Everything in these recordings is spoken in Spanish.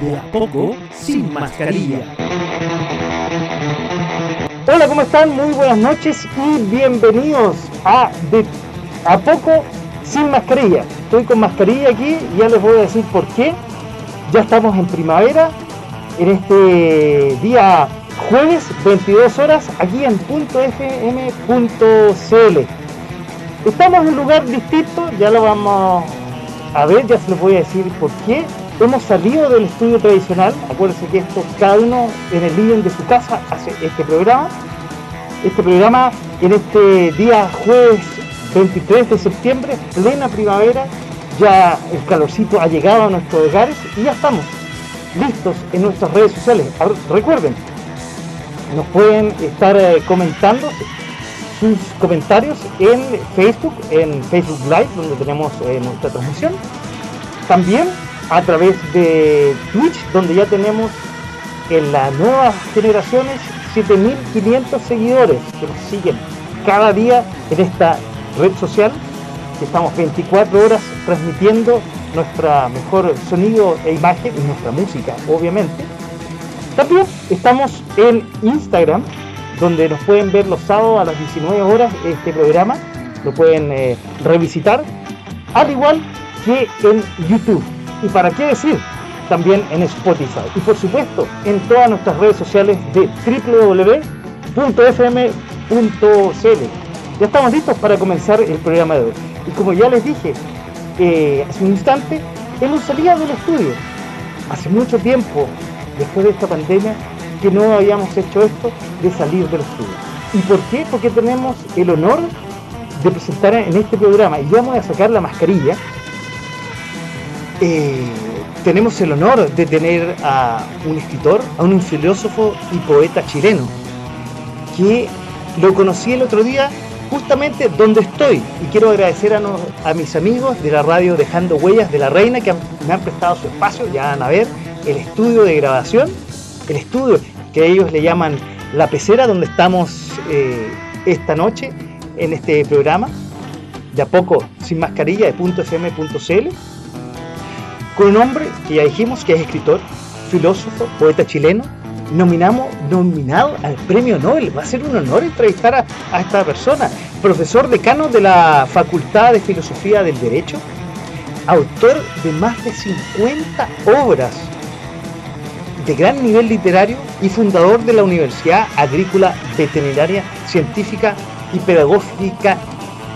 De a poco, sin mascarilla. Hola, ¿cómo están? Muy buenas noches y bienvenidos a De a poco sin mascarilla. Estoy con mascarilla aquí y ya les voy a decir por qué. Ya estamos en primavera, en este día jueves, 22 horas, aquí en .fm.cl. Estamos en un lugar distinto, ya lo vamos a ver, ya se les voy a decir por qué. Hemos salido del estudio tradicional, acuérdense que esto cada uno en el living de su casa hace este programa. Este programa en este día jueves 23 de septiembre, plena primavera, ya el calorcito ha llegado a nuestros hogares y ya estamos listos en nuestras redes sociales. Recuerden, nos pueden estar eh, comentando sus comentarios en Facebook, en Facebook Live, donde tenemos eh, nuestra transmisión. También a través de Twitch, donde ya tenemos en las nuevas generaciones 7500 seguidores que nos siguen cada día en esta red social, estamos 24 horas transmitiendo nuestra mejor sonido e imagen y nuestra música, obviamente. También estamos en Instagram, donde nos pueden ver los sábados a las 19 horas este programa, lo pueden eh, revisitar, al igual que en YouTube. Y para qué decir, también en Spotify. Y por supuesto, en todas nuestras redes sociales de www.fm.cl. Ya estamos listos para comenzar el programa de hoy. Y como ya les dije eh, hace un instante, hemos salido del estudio. Hace mucho tiempo, después de esta pandemia, que no habíamos hecho esto de salir del estudio. ¿Y por qué? Porque tenemos el honor de presentar en este programa, y vamos a sacar la mascarilla, eh, tenemos el honor de tener a un escritor, a un filósofo y poeta chileno, que lo conocí el otro día justamente donde estoy. Y quiero agradecer a, mis amigos de la radio Dejando Huellas de la Reina que me han prestado su espacio. Ya van a ver el estudio de grabación, el estudio que ellos le llaman La Pecera, donde estamos eh, esta noche en este programa. De a poco, sin mascarilla, de .fm.cl. Con un hombre que ya dijimos que es escritor, filósofo, poeta chileno, nominamos, nominado al premio Nobel. Va a ser un honor entrevistar a, esta persona. Profesor decano de la Facultad de Filosofía del Derecho, autor de más de 50 obras de gran nivel literario y fundador de la Universidad Agrícola Veterinaria Científica y Pedagógica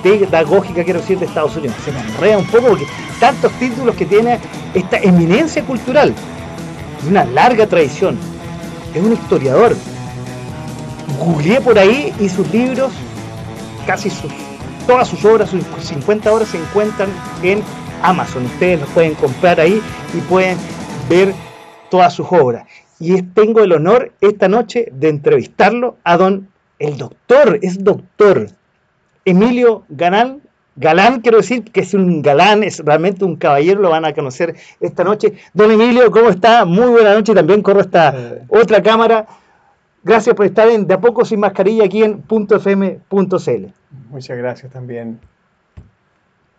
pedagógica, quiero decir, de Estados Unidos. Se me enreda un poco porque tantos títulos que tiene esta eminencia cultural, una larga tradición, es un historiador. Googleé por ahí y sus libros, casi todas sus obras, sus 50 obras se encuentran en Amazon. Ustedes los pueden comprar ahí y pueden ver todas sus obras. Y tengo el honor esta noche de entrevistarlo a don, el doctor, es doctor, Emilio Galán, Galán, quiero decir que es un galán, es realmente un caballero, lo van a conocer esta noche. Don Emilio, ¿cómo está? Muy buena noche, también corro esta eh. otra cámara. Gracias por estar en De a poco sin mascarilla aquí en .fm.cl. Muchas gracias también.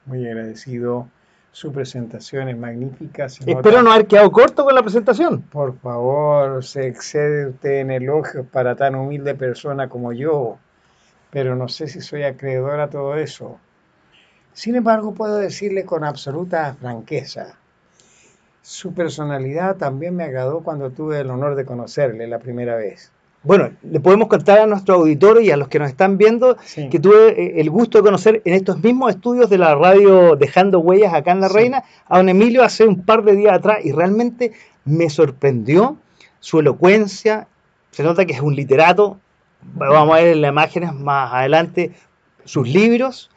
Muy agradecido. Su presentación es magnífica. Espero no haber quedado corto con la presentación. Por favor, se excede usted en elogios para tan humilde persona como yo, pero no sé si soy acreedor a todo eso. Sin embargo, puedo decirle con absoluta franqueza, su personalidad también me agradó cuando tuve el honor de conocerle la primera vez. Bueno, le podemos contar a nuestro auditorio y a los que nos están viendo que tuve eh, el gusto de conocer en estos mismos estudios de la radio Dejando Huellas acá en La Reina a don Emilio hace un par de días atrás y realmente me sorprendió su elocuencia. Se nota que es un literato. Vamos a ver en las imágenes más adelante sus libros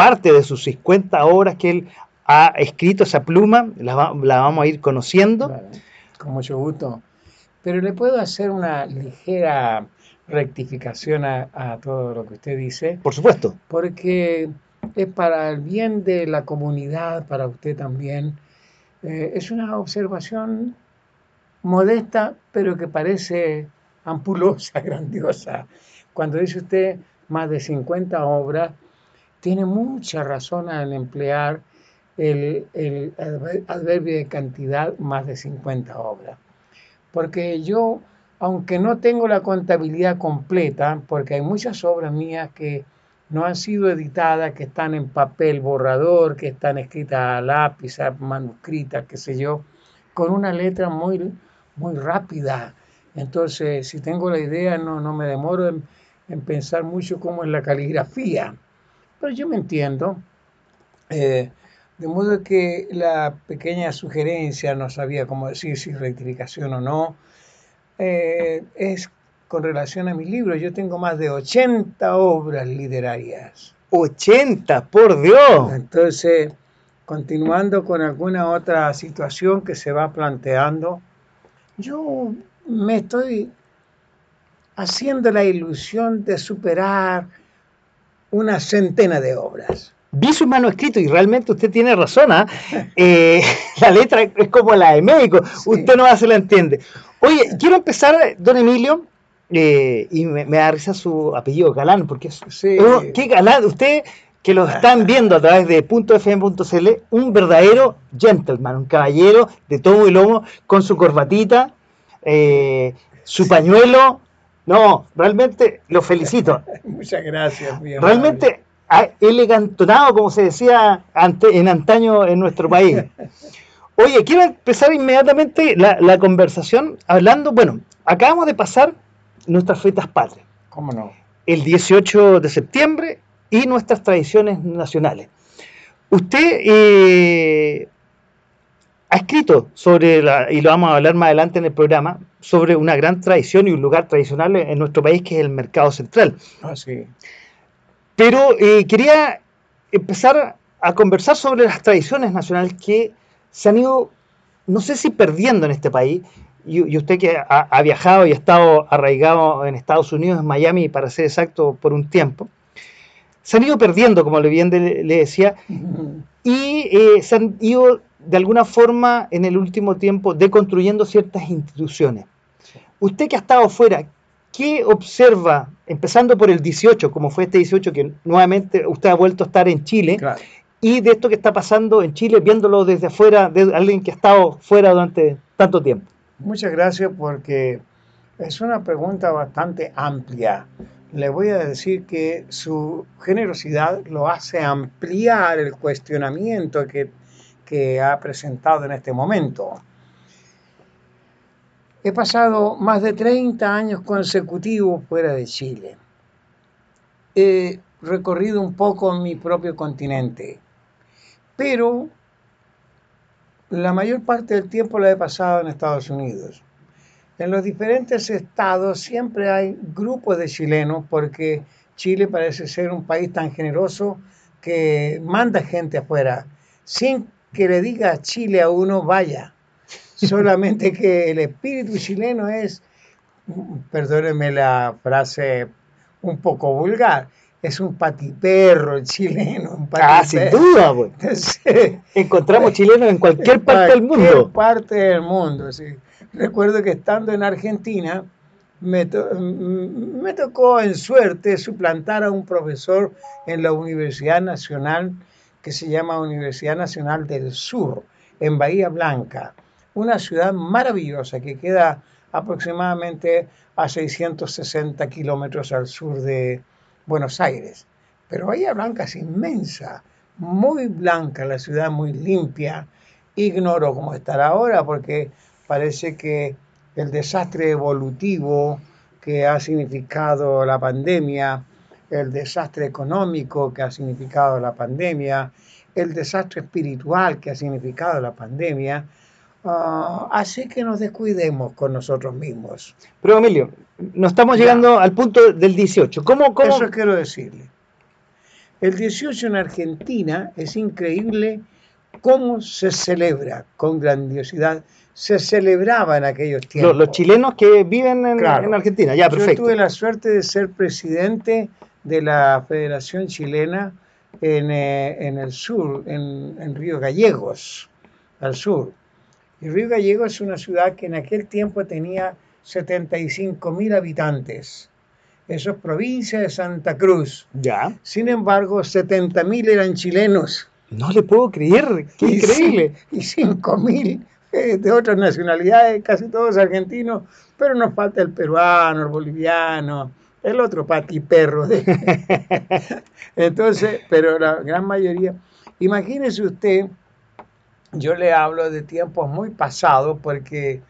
parte de sus 50 obras que él ha escrito, esa pluma, la, vamos a ir conociendo. Con mucho gusto. Pero le puedo hacer una ligera rectificación a, todo lo que usted dice. Por supuesto. Porque es para el bien de la comunidad, para usted también. Eh, es una observación modesta, pero que parece ampulosa, grandiosa. Cuando dice usted más de 50 obras, tiene mucha razón al emplear el, el adverbio de cantidad más de 50 obras. Porque yo, aunque no tengo la contabilidad completa, porque hay muchas obras mías que no han sido editadas, que están en papel borrador, que están escritas a lápiz, manuscritas, qué sé yo, con una letra muy, muy rápida. Entonces, si tengo la idea, no, no me demoro en, pensar mucho cómo es la caligrafía. Pero yo me entiendo. Eh, de modo que la pequeña sugerencia, no sabía cómo decir si rectificación o no, eh, es con relación a mi libro. Yo tengo más de 80 obras literarias. 80, por Dios. Entonces, continuando con alguna otra situación que se va planteando, yo me estoy haciendo la ilusión de superar una centena de obras vi su manuscrito y realmente usted tiene razón, ¿ah? eh, la letra es como la de médico, usted no se la entiende. Oye, quiero empezar, don Emilio, eh, y me, da risa su apellido, Galán, porque es... Oh, ¿Qué Galán? Usted que lo están viendo a través de .fm.cl, un verdadero gentleman, un caballero de todo y lomo, con su corbatita, eh, su pañuelo. No, realmente lo felicito. Muchas gracias. Mi realmente elegantonado, como se decía en antaño en nuestro país. Oye, quiero empezar inmediatamente la, conversación hablando, bueno, acabamos de pasar nuestras fiestas patrias. ¿Cómo no? El 18 de septiembre y nuestras tradiciones nacionales. Usted eh, ha escrito sobre, la, y lo vamos a hablar más adelante en el programa, sobre una gran tradición y un lugar tradicional en nuestro país que es el mercado central. Ah, sí. Pero eh, quería empezar a conversar sobre las tradiciones nacionales que se han ido, no sé si perdiendo en este país, y, usted que ha, viajado y ha estado arraigado en Estados Unidos, en Miami, para ser exacto, por un tiempo, se han ido perdiendo, como le bien le, decía, y eh, se han ido de alguna forma en el último tiempo deconstruyendo ciertas instituciones. Usted que ha estado fuera, ¿qué observa, empezando por el 18, como fue este 18, que nuevamente usted ha vuelto a estar en Chile, y de esto que está pasando en Chile, viéndolo desde afuera, de alguien que ha estado fuera durante tanto tiempo? Muchas gracias porque es una pregunta bastante amplia. Le voy a decir que su generosidad lo hace ampliar el cuestionamiento que, que ha presentado en este momento. He pasado más de 30 años consecutivos fuera de Chile. He recorrido un poco mi propio continente, pero la mayor parte del tiempo la he pasado en Estados Unidos. En los diferentes estados siempre hay grupos de chilenos porque Chile parece ser un país tan generoso que manda gente afuera sin que le diga a Chile a uno vaya solamente que el espíritu chileno es, perdónenme la frase un poco vulgar, es un patiperro el chileno. Un ah, sin duda, pues. Encontramos chilenos en cualquier parte del mundo. En cualquier parte del mundo, sí. Recuerdo que estando en Argentina, me, me, tocó en suerte suplantar a un profesor en la Universidad Nacional que se llama Universidad Nacional del Sur, en Bahía Blanca una ciudad maravillosa que queda aproximadamente a 660 kilómetros al sur de Buenos Aires. Pero Bahía Blanca es inmensa, muy blanca la ciudad, muy limpia. Ignoro cómo estará ahora porque parece que el desastre evolutivo que ha significado la pandemia, el desastre económico que ha significado la pandemia, el desastre espiritual que ha significado la pandemia, Ah, así que nos descuidemos con nosotros mismos. Pero Emilio, no estamos llegando al punto del 18. ¿Cómo, cómo? Eso quiero decirle. El 18 en Argentina es increíble cómo se celebra con grandiosidad, se celebraba en aquellos tiempos. Los, los chilenos que viven en, Claro. en Argentina, ya, Yo perfecto. tuve la suerte de ser presidente de la Federación Chilena en, eh, en el sur, en, en Río Gallegos, al sur. Y Río Gallegos es una ciudad que en aquel tiempo tenía 75 mil habitantes. Eso es provincia de Santa Cruz. Ya. Sin embargo, 70 mil eran chilenos. No le puedo creer, qué Y increíble. Y 5 mil eh, de otras nacionalidades, casi todos argentinos, pero nos falta el peruano, el boliviano, el otro patiperro. De... Entonces, pero la gran mayoría, imagínese usted, yo le hablo de tiempos muy pasados porque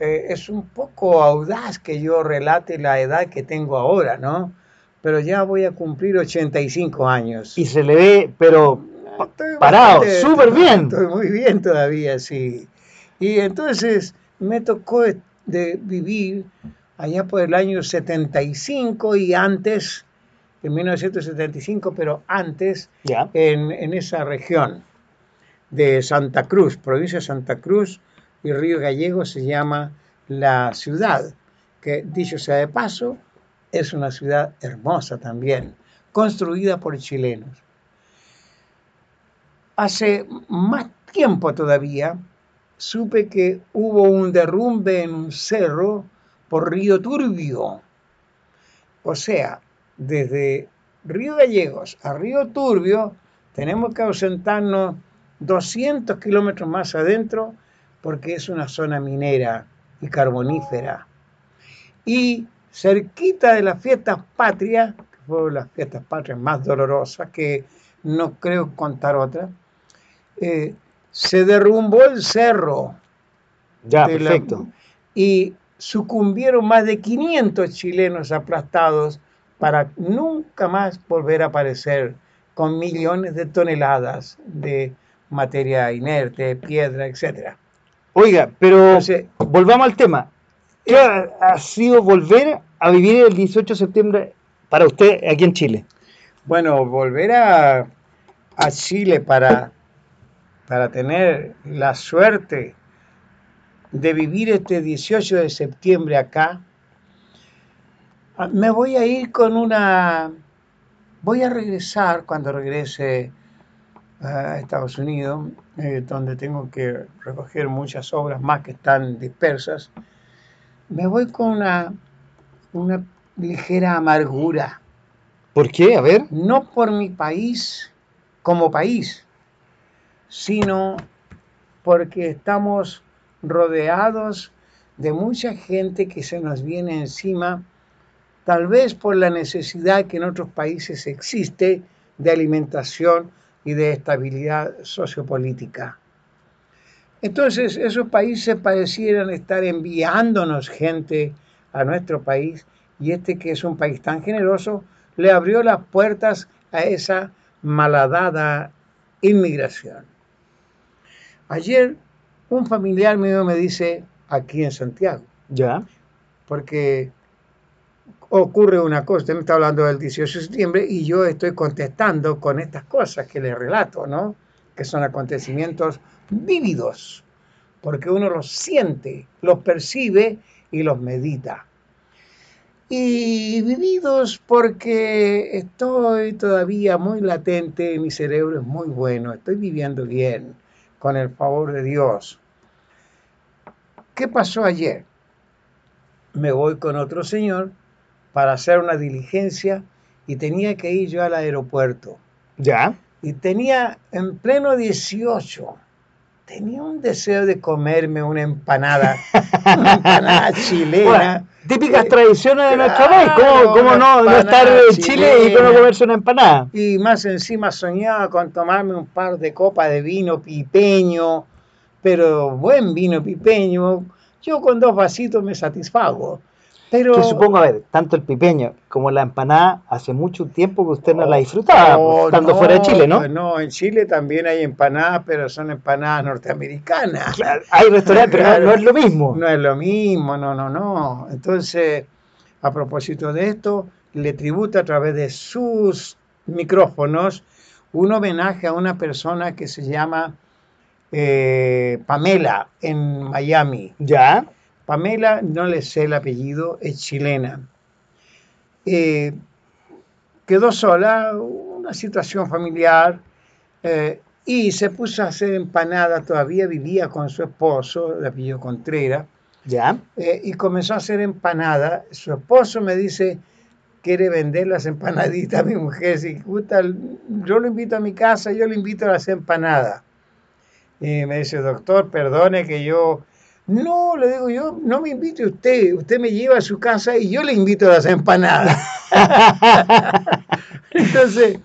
eh, es un poco audaz que yo relate la edad que tengo ahora, ¿no? Pero ya voy a cumplir 85 años. Y se le ve, pero Estoy parado, súper bien. Estoy muy bien todavía, sí. Y entonces me tocó de vivir allá por el año 75 y antes, en 1975, pero antes, ya. en, en esa región de Santa Cruz, provincia de Santa Cruz y Río Gallego se llama la ciudad, que dicho sea de paso, es una ciudad hermosa también, construida por chilenos. Hace más tiempo todavía supe que hubo un derrumbe en un cerro por Río Turbio. O sea, desde Río Gallegos a Río Turbio tenemos que ausentarnos 200 kilómetros más adentro porque es una zona minera y carbonífera. Y cerquita de las fiestas patrias, que fueron las fiestas patrias más dolorosas, que no creo contar otras, eh, se derrumbó el cerro Ya, la- perfecto. y sucumbieron más de 500 chilenos aplastados para nunca más volver a aparecer con millones de toneladas de materia inerte, piedra, etcétera. Oiga, pero Entonces, volvamos al tema. ¿Qué ha, ha sido volver a vivir el 18 de septiembre para usted aquí en Chile? Bueno, volver a, a Chile para, para tener la suerte de vivir este 18 de septiembre acá, ah, me voy a ir con una... Voy a regresar cuando regrese a Estados Unidos, eh, donde tengo que recoger muchas obras más que están dispersas. Me voy con una, una ligera amargura ¿Por qué? A ver. no por mi país como país, sino porque estamos rodeados de mucha gente que se nos viene encima, tal vez por la necesidad que en otros países existe de alimentación y de estabilidad sociopolítica. Entonces, esos países parecieran estar enviándonos gente a nuestro país y este que es un país tan generoso le abrió las puertas a esa malhadada inmigración. Ayer un familiar mío me dice, aquí en Santiago, Ya. porque ocurre una cosa, usted me está hablando del 18 de septiembre y yo estoy contestando con estas cosas que le relato, ¿no? Que son acontecimientos vívidos, porque uno los siente, los percibe y los medita. Y vividos porque estoy todavía muy latente, mi cerebro es muy bueno, estoy viviendo bien, con el favor de Dios. ¿Qué pasó ayer? Me voy con otro señor para hacer una diligencia y tenía que ir yo al aeropuerto. Ya. Y tenía en pleno 18, tenía un deseo de comerme una empanada, una empanada chilena. Bueno, típicas Eh, tradiciones de nuestro país. claro, ¿Cómo, cómo no, no estar en Chile y no comerse una empanada? Y más encima soñaba con tomarme un par de copas de vino pipeño, pero buen vino pipeño. Yo con dos vasitos me satisfago. Pero Que supongo, a ver, tanto el pipeño como la empanada, hace mucho tiempo que usted no la disfrutaba, Oh, estando no, fuera de Chile, ¿no? no, en Chile también hay empanadas, pero son empanadas norteamericanas. Claro, Hay restaurantes, pero no- no, es lo mismo. No es lo mismo, no, no, no. Entonces, a propósito de esto, le tributo a través de sus micrófonos un homenaje a una persona que se llama eh, Pamela en Miami. ¿Ya? Pamela, no le sé el apellido, es chilena. Eh, quedó sola, una situación familiar, eh, y se puso a hacer empanadas, todavía vivía con su esposo, de apellido Contreras, ¿Ya? eh, y comenzó a hacer empanadas. Su esposo me dice, quiere vender las empanaditas a mi mujer, si gusta, yo lo invito a mi casa, yo le invito a las empanadas. Y me dice, doctor, perdone que yo... No, le digo yo, no me invite usted, usted me lleva a su casa y yo le invito a las empanadas. Entonces,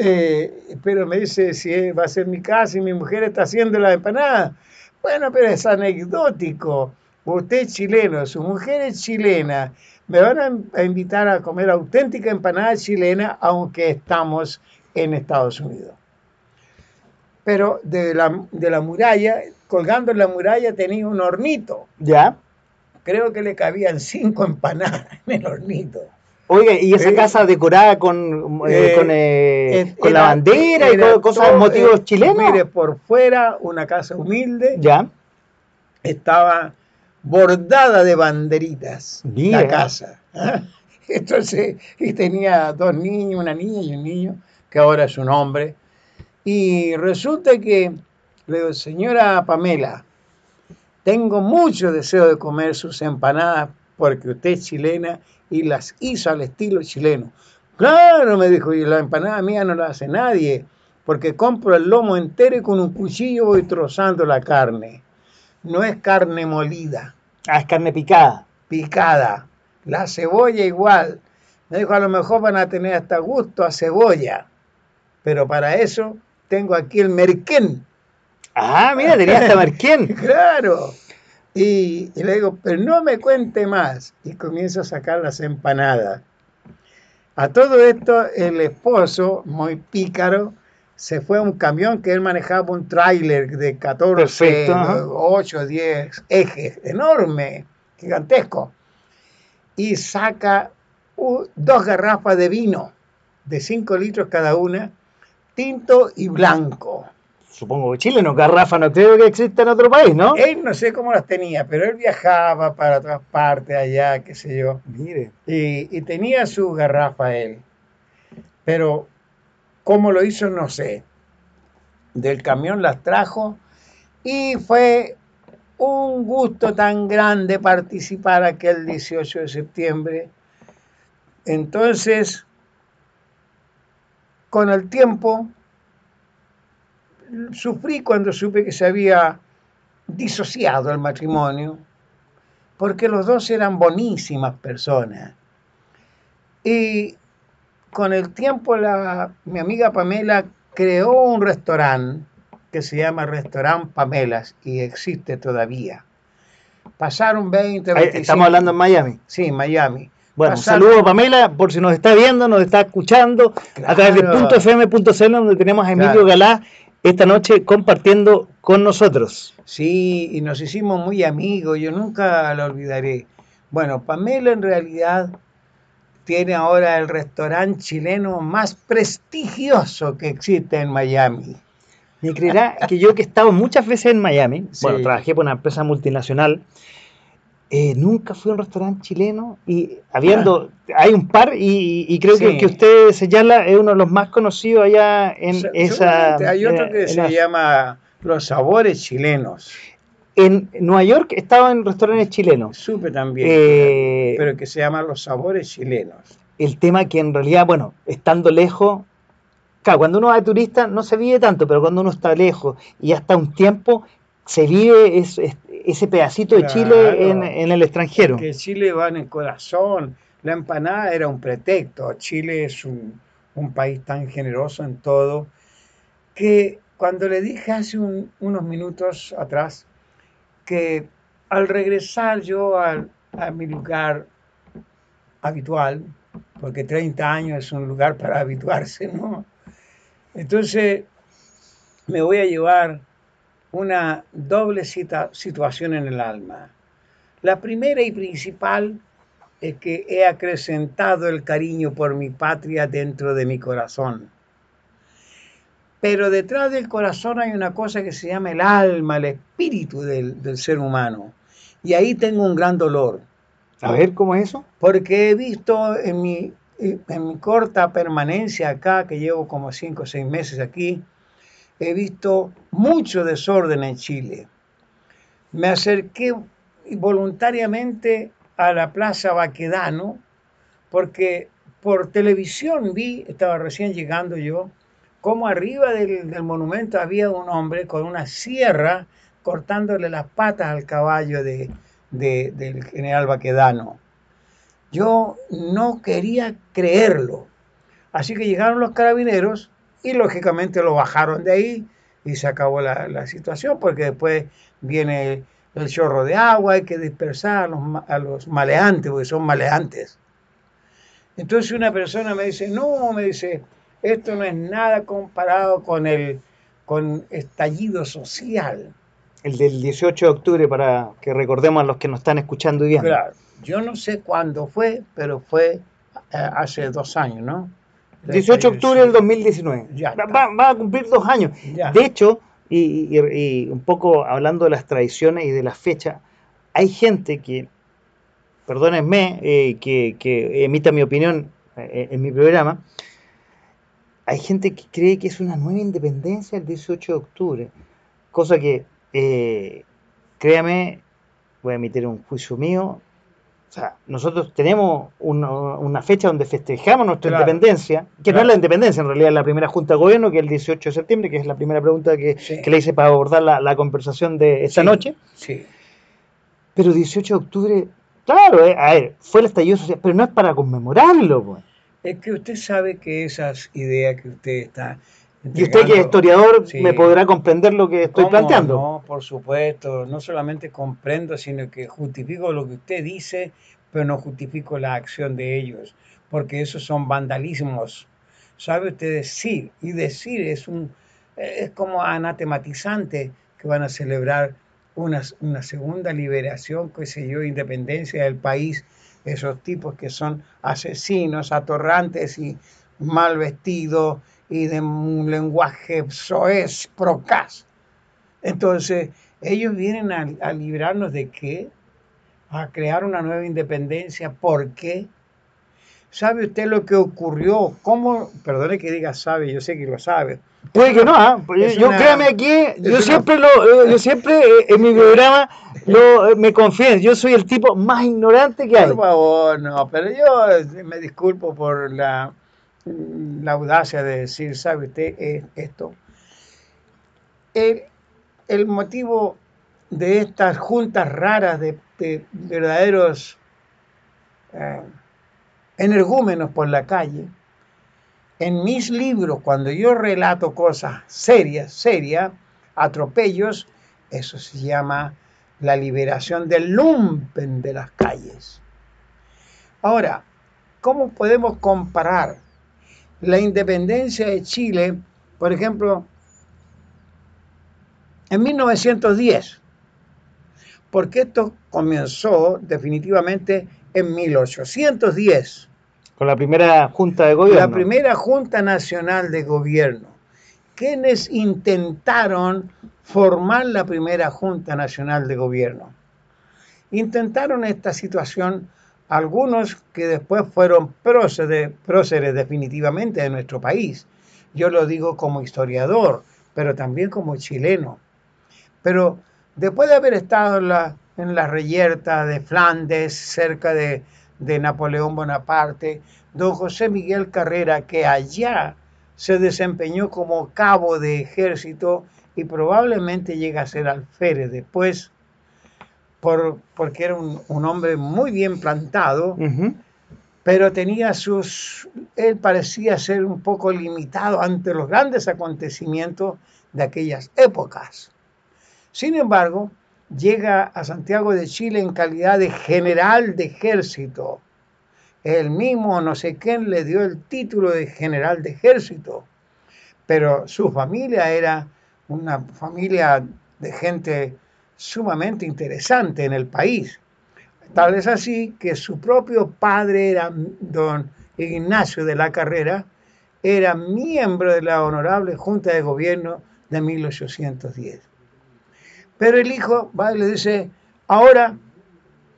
eh, pero me dice si va a ser mi casa y mi mujer está haciendo la empanada. Bueno, pero es anecdótico. Usted es chileno, su mujer es chilena. Me van a invitar a comer auténtica empanada chilena, aunque estamos en Estados Unidos. Pero de la, de la muralla, colgando en la muralla tenía un hornito. ¿Ya? Creo que le cabían cinco empanadas en el hornito. Oiga, ¿y esa Eh, casa decorada con, eh, Eh, con, eh, con la era- bandera y co- cosas, todo, motivos chilenos? Mire, por fuera, una casa humilde, ¿Ya? estaba bordada de banderitas Mira. la casa. ¿ah? Entonces, y tenía dos niños, una niña y un niño, que ahora es un hombre. Y resulta que le digo, señora Pamela, tengo mucho deseo de comer sus empanadas porque usted es chilena y las hizo al estilo chileno. Claro, me dijo, y la empanada mía no la hace nadie, porque compro el lomo entero y con un cuchillo voy trozando la carne. No es carne molida, Ah, es carne picada. picada. La cebolla igual. Me dijo, a lo mejor van a tener hasta gusto a cebolla, pero para eso tengo aquí el merquén. Ah, mira, tenía hasta marquén. Claro. Y, y le digo, pero no me cuente más. Y comienzo a sacar las empanadas. A todo esto, el esposo, muy pícaro, se fue a un camión que él manejaba, un tráiler de 14, Perfecto, ajá. 8, 10 ejes, enorme, gigantesco. Y saca dos garrafas de vino de 5 litros cada una, tinto y blanco. Supongo que Chile no, garrafa no creo que exista en otro país, ¿no? Él no sé cómo las tenía, pero él viajaba para otras partes allá, qué sé yo, Mire. y, y tenía su garrafa él. Pero cómo lo hizo, no sé. Del camión las trajo y fue un gusto tan grande participar aquel 18 de septiembre. Entonces, con el tiempo, sufrí cuando supe que se había disociado el matrimonio, porque los dos eran bonísimas personas. Y con el tiempo la, mi amiga Pamela creó un restaurante que se llama Restaurant Pamelas y existe todavía. Pasaron 20, Ahí 25... estamos hablando en Miami. Sí, en Miami. Bueno, Pasaron- saludo Pamela, por si nos está viendo, nos está escuchando, a través de .fm.cl, donde tenemos a Emilio Claro. Galá esta noche compartiendo con nosotros. Sí, y nos hicimos muy amigos, yo nunca lo olvidaré. Bueno, Pamela en realidad tiene ahora el restaurante chileno más prestigioso que existe en Miami. Me creerá que yo que he estado muchas veces en Miami, Sí. bueno, trabajé por una empresa multinacional, eh, nunca fui a un restaurante chileno y habiendo, hay un par y, y creo que el que usted señala es uno de los más conocidos allá en esa... Hay otro eh, que se la- llama Los Sabores Chilenos. En Nueva York estaba en restaurantes chilenos. Supe también, Eh, pero que se llama Los Sabores Chilenos. el tema que en realidad, bueno, estando lejos, claro, cuando uno va de turista no se vive tanto, pero cuando uno está lejos y hasta un tiempo se vive es- es- ese pedacito de. Chile en, en el extranjero. Que Chile va en el corazón. La empanada era un pretexto. Chile es un, un país tan generoso en todo que cuando le dije hace un- unos minutos atrás que al regresar yo al- a mi lugar habitual, porque 30 años es un lugar para habituarse, ¿no? Entonces me voy a llevar una doble cita- situación en el alma. La primera y principal es que he acrecentado el cariño por mi patria dentro de mi corazón. Pero detrás del corazón hay una cosa que se llama el alma, el espíritu del, del ser humano. Y ahí tengo un gran dolor. A ver, ¿cómo es eso? Porque he visto en mi, en mi corta permanencia acá, que llevo como cinco o seis meses aquí, he visto mucho desorden en Chile. Me acerqué voluntariamente a la Plaza Baquedano porque por televisión vi, estaba recién llegando yo, como arriba del, monumento había un hombre con una sierra cortándole las patas al caballo de- del general Baquedano. Yo no quería creerlo. Así que llegaron los carabineros y lógicamente lo bajaron de ahí y se acabó la, la situación porque después viene el chorro de agua, hay que dispersar a los, a los maleantes porque son maleantes. Entonces una persona me dice, no, me dice, esto no es nada comparado con el con estallido social. El del 18 de octubre, para que recordemos a los que nos están escuchando y viendo. Claro, yo no sé cuándo fue, pero fue eh, hace dos años, ¿no? 18 de octubre del 2019. Ya Va, a cumplir dos años. Ya. De hecho, y, y- y un poco hablando de las tradiciones y de las fechas, hay gente que, perdónenme, eh, que, que emita mi opinión eh, en mi programa, hay gente que cree que es una nueva independencia el 18 de octubre, cosa que, eh, créame, voy a emitir un juicio mío, o sea, nosotros tenemos una, una fecha donde festejamos nuestra Claro. independencia, que no es la independencia, en realidad es la primera Junta de Gobierno, que es el 18 de septiembre, que es la primera pregunta que, Sí. que le hice para abordar la, la conversación de esta Sí. noche. Sí. Pero 18 de octubre, claro, eh, a ver, fue el estallido social, pero no es para conmemorarlo. pues. Es que usted sabe que esas ideas que usted está... Y usted que es historiador Sí. me podrá comprender lo que estoy ¿Cómo planteando. No, por supuesto. No solamente comprendo, sino que justifico lo que usted dice, pero no justifico la acción de ellos, porque esos son vandalismos. ¿Sabe usted decir? Y decir es un es como anatematizante que van a celebrar una, una segunda liberación, qué sé yo, independencia del país, esos tipos que son asesinos, atorrantes y mal vestidos y de un lenguaje soez, procas. Entonces, ellos vienen a, a librarnos de qué? A crear una nueva independencia. ¿Por qué? ¿Sabe usted lo que ocurrió? ¿Cómo? Perdone que diga sabe, yo sé que lo sabe. Puede que no, ¿ah? Pues es yo una- créame aquí, yo una- siempre lo, eh, yo siempre eh, en mi programa lo, eh, me confieso, yo soy el tipo más ignorante que hay. Por favor, no, pero yo eh, me disculpo por la, la audacia de decir, ¿sabe usted eh, esto? El, motivo de estas juntas raras de, de verdaderos eh, energúmenos por la calle, en mis libros, cuando yo relato cosas serias, serias, atropellos, eso se llama la liberación del lumpen de las calles. Ahora, ¿cómo podemos comparar la independencia de Chile, por ejemplo, en 1910? Porque esto comenzó definitivamente en 1810 Con la primera junta de gobierno. la primera Junta Nacional de Gobierno, quienes intentaron formar la primera Junta Nacional de Gobierno. Intentaron esta situación algunos que después fueron próceres, próceres definitivamente de nuestro país. Yo lo digo como historiador, pero también como chileno. Pero después de haber estado en la, reyerta de Flandes, cerca de, de Napoleón Bonaparte, don José Miguel Carrera, que allá se desempeñó como cabo de ejército y probablemente llega a ser alférez después, por, porque era un, un hombre muy bien plantado, pero tenía sus, él parecía ser un poco limitado ante los grandes acontecimientos de aquellas épocas. Sin embargo, llega a Santiago de Chile en calidad de general de ejército. El mismo no sé quién le dio el título de general de ejército, pero su familia era una familia de gente sumamente interesante en el país. Tal es así que su propio padre era don Ignacio de la Carrera, era miembro de la Honorable Junta de Gobierno de 1810. Pero el hijo va y le dice, ahora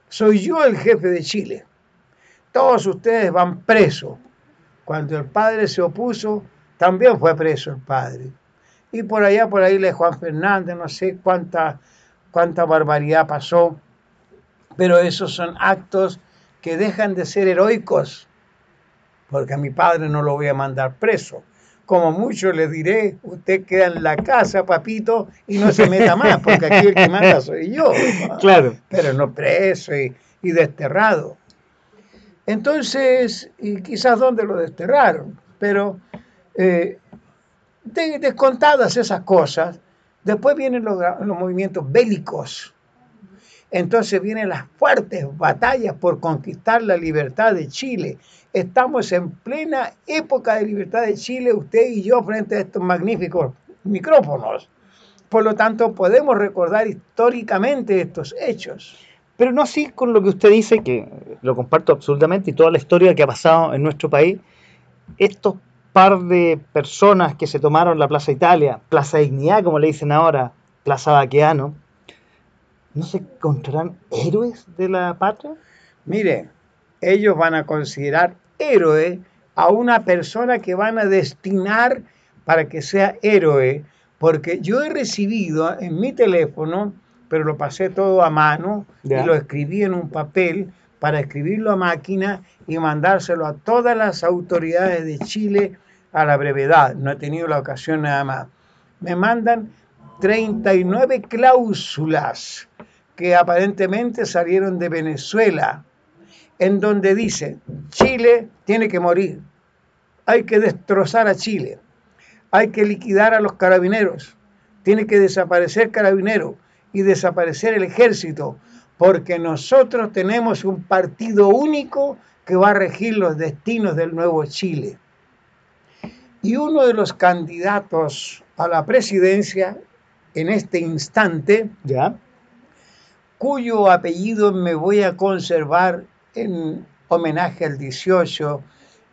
soy yo el jefe de Chile. Todos ustedes van presos. Cuando el padre se opuso, también fue preso el padre. Y por allá, por ahí, le Juan Fernández, no sé cuánta, cuánta barbaridad pasó. Pero esos son actos que dejan de ser heroicos, porque a mi padre no lo voy a mandar preso. Como mucho le diré, usted queda en la casa, papito, y no se meta más, porque aquí el que manda soy yo. Claro. Pero no preso y, y desterrado. Entonces, y quizás dónde lo desterraron, pero eh, de- descontadas esas cosas, después vienen los, movimientos bélicos. Entonces vienen las fuertes batallas por conquistar la libertad de Chile. Estamos en plena época de libertad de Chile, usted y yo, frente a estos magníficos micrófonos. Por lo tanto, podemos recordar históricamente estos hechos. Pero no así con lo que usted dice, que lo comparto absolutamente, y toda la historia que ha pasado en nuestro país. Estos par de personas que se tomaron la Plaza Italia, Plaza Dignidad, como le dicen ahora, Plaza Baqueano, ¿no se encontrarán héroes de la patria? Mire, ellos van a considerar héroe a una persona que van a destinar para que sea héroe, porque yo he recibido en mi teléfono, pero lo pasé todo a mano Ya. y lo escribí en un papel para escribirlo a máquina y mandárselo a todas las autoridades de Chile a la brevedad. No he tenido la ocasión nada más. Me mandan 39 cláusulas que aparentemente salieron de Venezuela, en donde dice, Chile tiene que morir, hay que destrozar a Chile, hay que liquidar a los carabineros, tiene que desaparecer carabineros y desaparecer el ejército, porque nosotros tenemos un partido único que va a regir los destinos del nuevo Chile. Y uno de los candidatos a la presidencia en este instante, ¿Ya? cuyo apellido me voy a conservar en homenaje al 18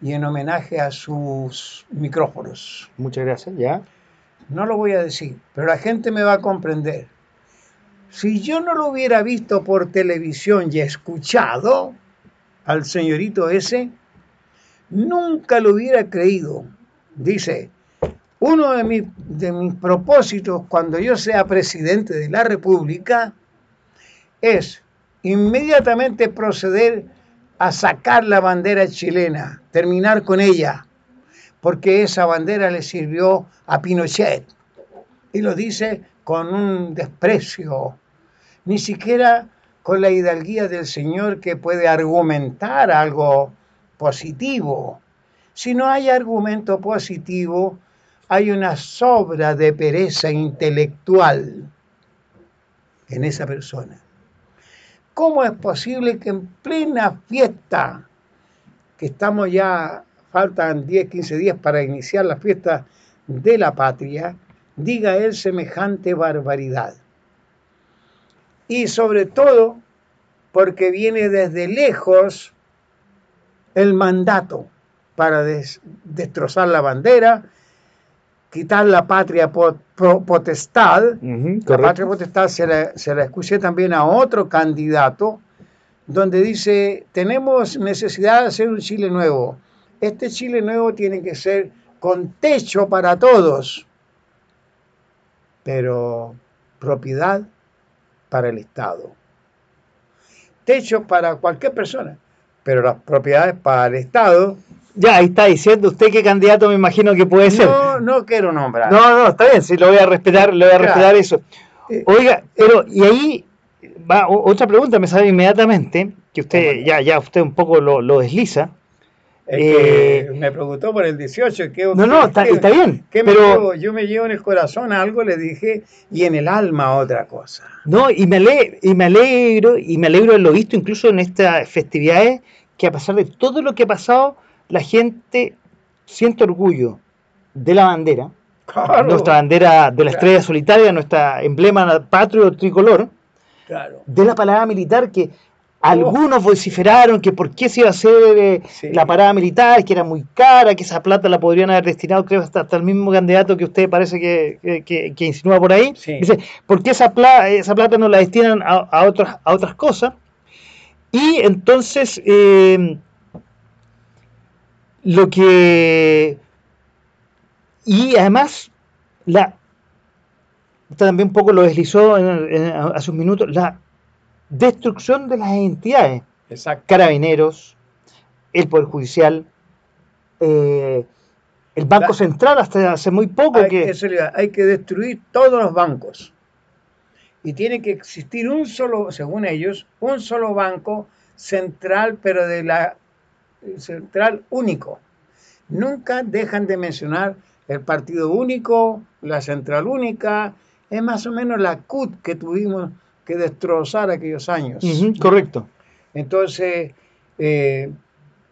y en homenaje a sus micrófonos. Muchas gracias, ¿ya? No lo voy a decir, pero la gente me va a comprender. Si yo no lo hubiera visto por televisión y escuchado al señorito ese, nunca lo hubiera creído. Dice, uno de, de mis propósitos cuando yo sea presidente de la República es inmediatamente proceder a sacar la bandera chilena, terminar con ella, porque esa bandera le sirvió a Pinochet. Y lo dice con un desprecio, ni siquiera con la hidalguía del Señor que puede argumentar algo positivo. Si no hay argumento positivo, hay una sobra de pereza intelectual en esa persona. ¿Cómo es posible que en plena fiesta, que estamos ya, faltan 10, 15 días para iniciar la fiesta de la patria, diga él semejante barbaridad? Y sobre todo porque viene desde lejos el mandato para des- destrozar la bandera, quitar la patria potestad, la patria potestad se la, se la escuché también a otro candidato, donde dice, tenemos necesidad de hacer un Chile nuevo. Este Chile nuevo tiene que ser con techo para todos, pero propiedad para el Estado. Techo para cualquier persona, pero las propiedades para el Estado. Ya, ahí está diciendo usted qué candidato me imagino que puede ser. No, no quiero nombrar. No, no, está bien, sí, lo voy a respetar, lo voy a Claro. respetar eso. Eh, Oiga, pero y ahí va otra pregunta, me sale inmediatamente, que usted ya, ya usted un poco lo, lo desliza. Eh, me preguntó por el 18. ¿qué, No, no, está, está bien, qué me pero llevo? Yo me llevo en el corazón algo, le dije, y en el alma otra cosa. no, y me ale- y me alegro, y me alegro de lo visto incluso en estas festividades, que a pesar de todo lo que ha pasado, la gente siente orgullo de la bandera, Claro, nuestra bandera de la Claro. estrella solitaria, nuestra emblema patrio tricolor, claro. de la palabra militar que Algunos vociferaron que por qué se iba a hacer eh, la parada militar, que era muy cara, que esa plata la podrían haber destinado, creo, hasta, hasta el mismo candidato que usted parece que, que, insinúa por ahí. Dice, ¿por qué esa, plata, esa plata no la destinan a, otras, a otras cosas? Y entonces, eh, lo que... Y además, la... también un poco lo deslizó hace un minuto, la destrucción de las entidades. Carabineros, el Poder Judicial, eh, el Banco Central hasta hace muy poco hay, que... hay que destruir todos los bancos. Y tiene que existir un solo, según ellos, un solo banco central, pero de la central único. Nunca dejan de mencionar el partido único, la central única, es más o menos la CUT que tuvimos que destrozar aquellos años. correcto. Entonces, eh,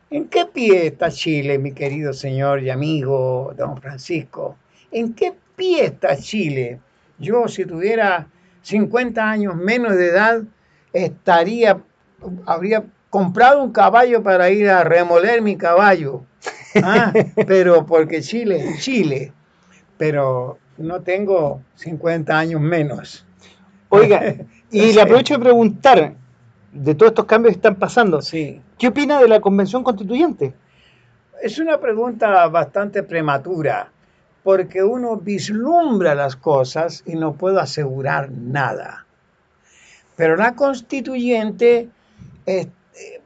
¿en qué pie está Chile, mi querido señor y amigo don Francisco? ¿En qué pie está Chile? Yo, si tuviera 50 años menos de edad, estaría, habría comprado un caballo para ir a remoler mi caballo. Ah, pero porque Chile, Chile. Pero no tengo 50 años menos. Oiga, y le aprovecho de preguntar, de todos estos cambios que están pasando, sí. ¿qué opina de la convención constituyente? Es una pregunta bastante prematura, porque uno vislumbra las cosas y no puedo asegurar nada. Pero la constituyente,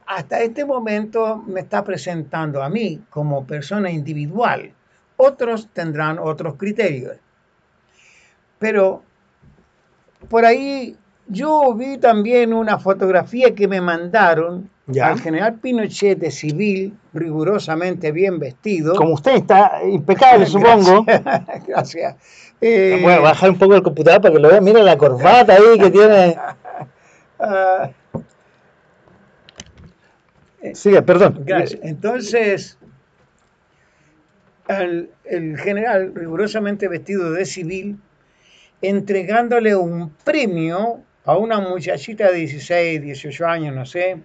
hasta este momento, me está presentando a mí como persona individual. Otros tendrán otros criterios. Pero por ahí yo vi también una fotografía que me mandaron al general Pinochet de civil, rigurosamente bien vestido. Como usted está impecable, supongo. Gracias. Eh, Voy a bajar un poco el computador para que lo vea. Mira la corbata ahí que tiene. Ah. Sigue, perdón. Gracias. Entonces, el general rigurosamente vestido de civil, entregándole un premio a una muchachita de 16, 18 años, no sé,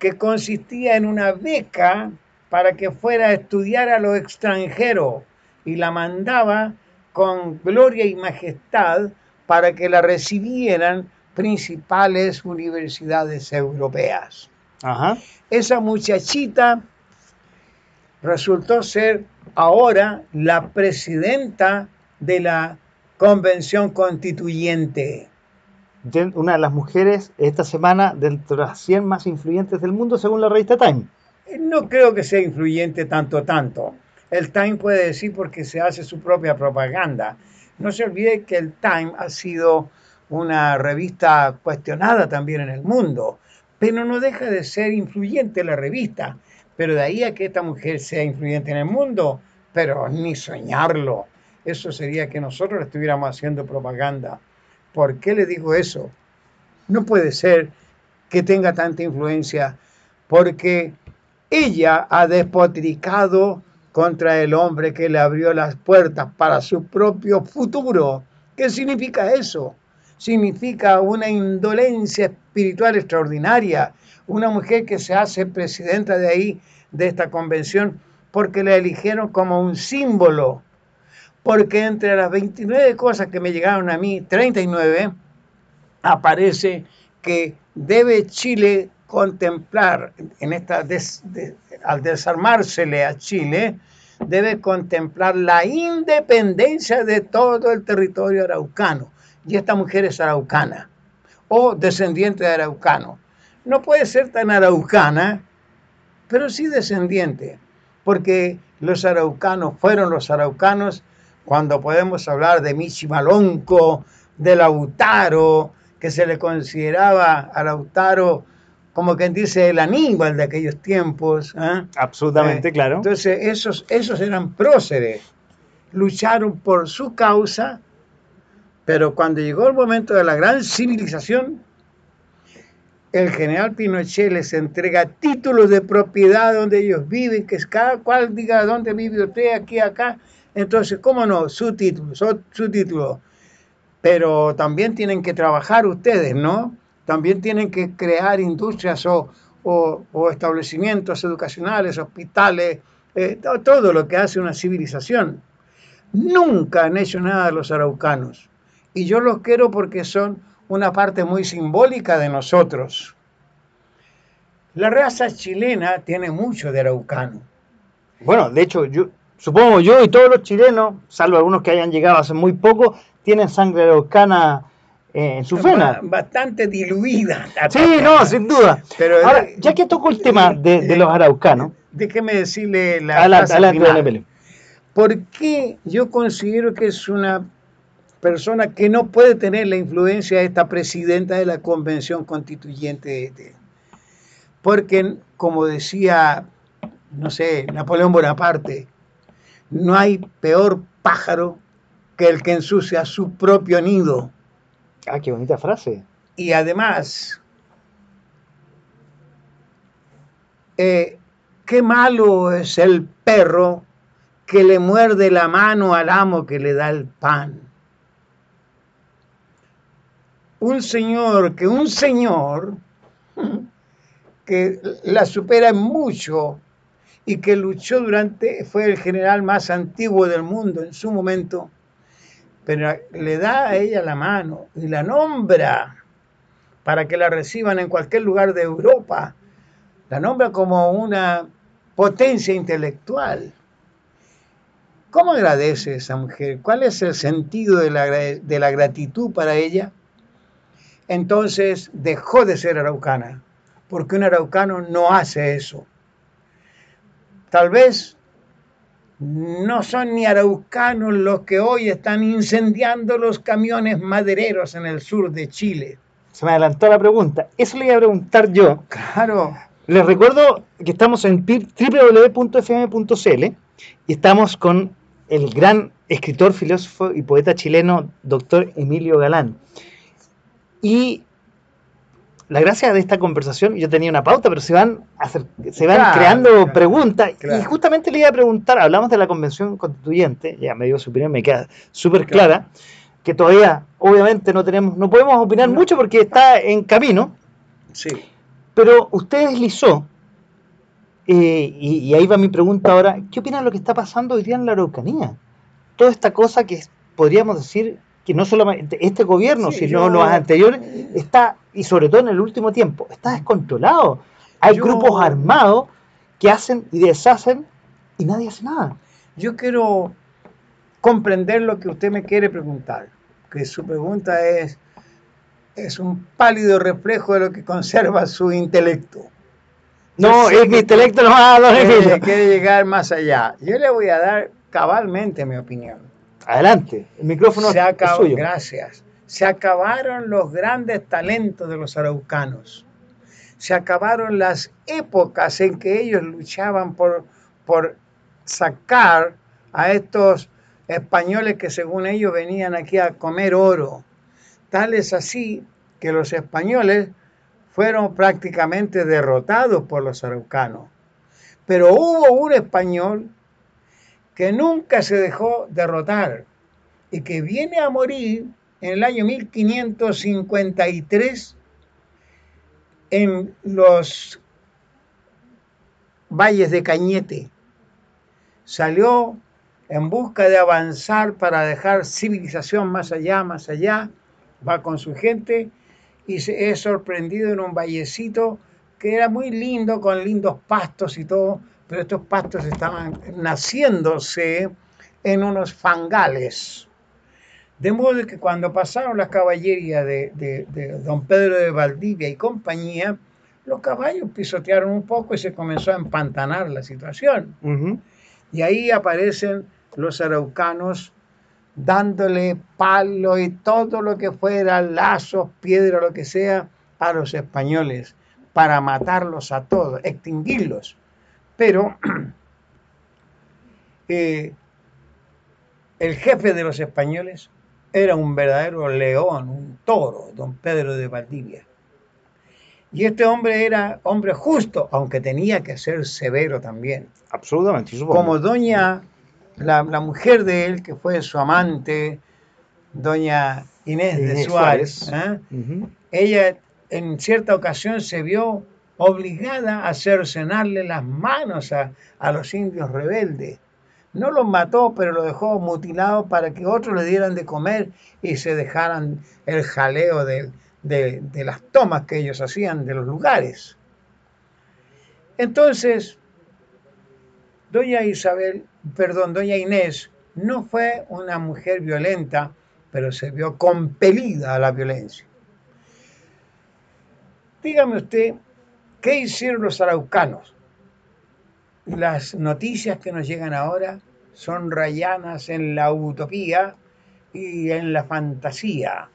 que consistía en una beca para que fuera a estudiar a lo extranjero y la mandaba con gloria y majestad para que la recibieran principales universidades europeas. Esa muchachita resultó ser ahora la presidenta de la convención constituyente una de las mujeres esta semana dentro de las 100 más influyentes del mundo según la revista Time. No creo que sea influyente tanto, tanto. El Time puede decir porque se hace su propia propaganda. No se olvide que el Time ha sido una revista cuestionada también en el mundo, pero no deja de ser influyente la revista. Pero de ahí a que esta mujer sea influyente en el mundo, pero ni soñarlo. Eso sería que nosotros estuviéramos haciendo propaganda. ¿Por qué le digo eso? No puede ser que tenga tanta influencia porque ella ha despotricado contra el hombre que le abrió las puertas para su propio futuro. ¿Qué significa eso? Significa una indolencia espiritual extraordinaria, una mujer que se hace presidenta de ahí, de esta convención, porque la eligieron como un símbolo porque entre las 29 cosas que me llegaron a mí, 39, aparece que debe Chile contemplar, en al desarmársele a Chile, debe contemplar la independencia de todo el territorio araucano. Y esta mujer es araucana o descendiente de araucano. No puede ser tan araucana, pero sí descendiente, porque los araucanos fueron los araucanos cuando podemos hablar de Michimalonco, de Lautaro, que se le consideraba a Lautaro como quien dice el Aníbal de aquellos tiempos. ¿eh? Absolutamente, eh, claro. Entonces, esos, esos eran próceres, lucharon por su causa, pero cuando llegó el momento de la gran civilización, el general Pinochet les entrega títulos de propiedad donde ellos viven, que es cada cual diga dónde vive usted, aquí, acá, entonces, ¿cómo no? Su título, su título. Pero también tienen que trabajar ustedes, ¿no? también tienen que crear industrias o, establecimientos educacionales, hospitales, eh, todo lo que hace una civilización. Nunca han hecho nada los araucanos. Y yo los quiero porque son una parte muy simbólica de nosotros. La raza chilena tiene mucho de araucano. Bueno, de hecho, yo supongo yo y todos los chilenos, salvo algunos que hayan llegado hace muy poco, tienen sangre araucana eh, en su vena. Bastante diluida. Sí, no, sin duda. Pero, Ahora, ya que toco el tema de, los araucanos. Déjeme decirle la. Adelante, ¿Por qué yo considero que es una persona que no puede tener la influencia de esta presidenta de la Convención Constituyente? Porque, como decía, no sé, Napoleón Bonaparte, no hay peor pájaro que el que ensucia su propio nido. Ah, qué bonita frase. Y además, eh, qué malo es el perro que le muerde la mano al amo que le da el pan. Un señor, que un señor que la supera mucho y que luchó durante, fue el general más antiguo del mundo en su momento, pero le da a ella la mano y la nombra para que la reciban en cualquier lugar de Europa. La nombra como una potencia intelectual. ¿Cómo agradece esa mujer? ¿Cuál es el sentido de la, de la gratitud para ella? Entonces dejó de ser araucana, porque un araucano no hace eso Tal vez no son ni araucanos los que hoy están incendiando los camiones madereros en el sur de Chile. Se me adelantó la pregunta. Eso le iba a preguntar yo. Claro. Les recuerdo que estamos en www.fm.cl y estamos con el gran escritor, filósofo y poeta chileno, doctor Emilio Galán. Y la gracia de esta conversación, yo tenía una pauta, pero se van, se van creando preguntas. Y justamente le iba a preguntar, hablamos de la convención constituyente, ya me dio su opinión, me queda súper clara, que todavía, obviamente, no tenemos, no podemos opinar mucho porque está en camino. Sí. Pero usted deslizó, eh, y, y, ahí va mi pregunta ahora, ¿qué opina de lo que está pasando hoy día en la Araucanía? Toda esta cosa que podríamos decir que no solamente este gobierno, sino los anteriores, está, y sobre todo en el último tiempo, está descontrolado. Hay grupos armados que hacen y deshacen y nadie hace nada. Yo quiero comprender lo que usted me quiere preguntar, que su pregunta es, es un pálido reflejo de lo que conserva su intelecto. No, es mi intelecto no va a quiere, quiere llegar más allá. Yo le voy a dar cabalmente mi opinión. Adelante, el micrófono se acabó, Gracias. Se acabaron los grandes talentos de los araucanos. Se acabaron las épocas en que ellos luchaban por, por sacar a estos españoles que según ellos venían aquí a comer oro. Tal es así que los españoles fueron prácticamente derrotados por los araucanos. Pero hubo un español que nunca se dejó derrotar y que viene a morir en el año 1553 en los valles de Cañete. Salió en busca de avanzar para dejar civilización más allá, más allá, va con su gente y se es sorprendido en un vallecito que era muy lindo, con lindos pastos y todo, pero estos pastos estaban naciéndose en unos fangales. De modo que cuando pasaron las caballerías de, don Pedro de Valdivia y compañía, los caballos pisotearon un poco y se comenzó a empantanar la situación. Y ahí aparecen los araucanos dándole palo y todo lo que fuera, lazos, piedra, lo que sea, a los españoles para matarlos a todos, extinguirlos. Pero eh, el jefe de los españoles era un verdadero león, un toro, don Pedro de Valdivia. Y este hombre era hombre justo, aunque tenía que ser severo también. Absolutamente. Como doña, la, mujer de él, que fue su amante, doña Inés, de Suárez, ¿eh? ella en cierta ocasión se vio obligada a cercenarle las manos a, los indios rebeldes. No los mató, pero los dejó mutilados para que otros le dieran de comer y se dejaran el jaleo de, de las tomas que ellos hacían de los lugares. Entonces, doña Isabel, perdón, doña Inés no fue una mujer violenta, pero se vio compelida a la violencia. Dígame usted, ¿qué hicieron los araucanos? Las noticias que nos llegan ahora son rayanas en la utopía y en la fantasía,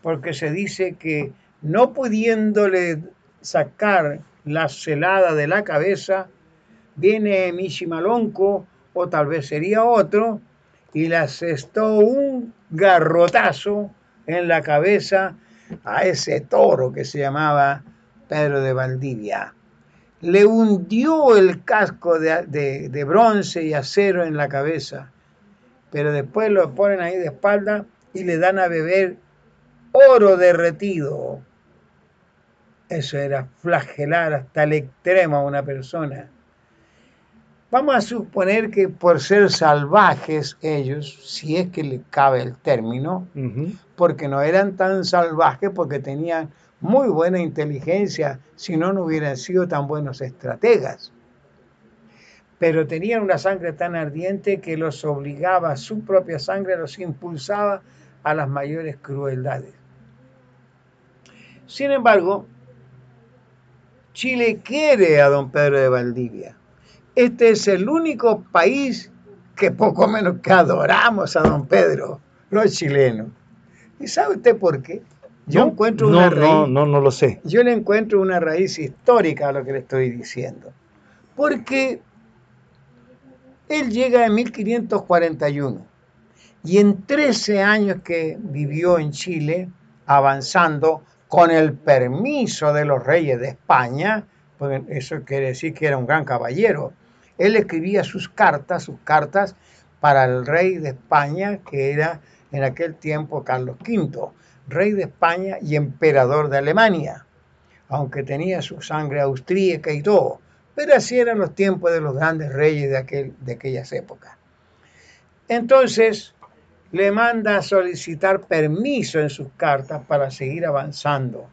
porque se dice que no pudiéndole sacar la celada de la cabeza, viene Mishimalonco, o tal vez sería otro, y le asestó un garrotazo en la cabeza a ese toro que se llamaba Pedro de Valdivia. Le hundió el casco de, de bronce y acero en la cabeza, pero después lo ponen ahí de espalda y le dan a beber oro derretido eso era flagelar hasta el extremo a una persona. Vamos a suponer que por ser salvajes ellos, si es que le cabe el término, porque no eran tan salvajes, porque tenían muy buena inteligencia, si no, no hubieran sido tan buenos estrategas. Pero tenían una sangre tan ardiente que los obligaba, su propia sangre los impulsaba a las mayores crueldades. Sin embargo, Chile quiere a don Pedro de Valdivia. Este es el único país que poco menos que adoramos a don Pedro, los chilenos. ¿Y sabe usted por qué? Yo encuentro una raíz. No, no, no lo sé. Yo le encuentro una raíz histórica a lo que le estoy diciendo. Porque él llega en 1541 y en 13 años que vivió en Chile, avanzando, con el permiso de los reyes de España, porque eso quiere decir que era un gran caballero. Él escribía sus cartas, sus cartas para el rey de España, que era en aquel tiempo Carlos V, rey de España y emperador de Alemania, aunque tenía su sangre austríaca y todo. Pero así eran los tiempos de los grandes reyes de, aquel, de aquellas épocas. Entonces, le manda a solicitar permiso en sus cartas para seguir avanzando.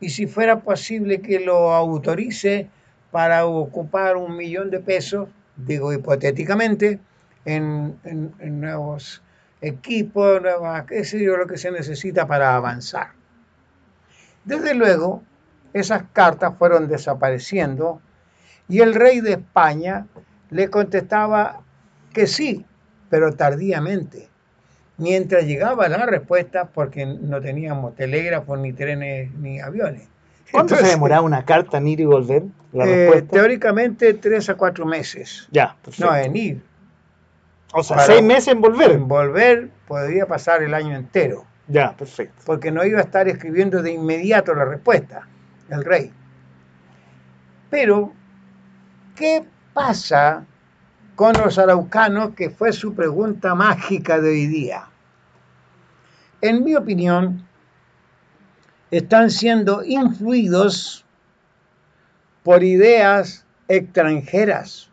Y si fuera posible que lo autorice para ocupar un millón de pesos, digo hipotéticamente, en, nuevos equipos, nuevas, qué sé yo, lo que se necesita para avanzar. Desde luego, esas cartas fueron desapareciendo y el rey de España le contestaba que sí, pero tardíamente mientras llegaba la respuesta, porque no teníamos telégrafos, ni trenes, ni aviones. ¿Cuánto se demoraba una carta en ir y volver? Eh, teóricamente tres a cuatro meses. Ya, No, en ir. O sea, seis meses en volver. En volver podría pasar el año entero. Ya, perfecto. Porque no iba a estar escribiendo de inmediato la respuesta, el rey. Pero, ¿qué pasa con los araucanos, que fue su pregunta mágica de hoy día. En mi opinión, están siendo influidos por ideas extranjeras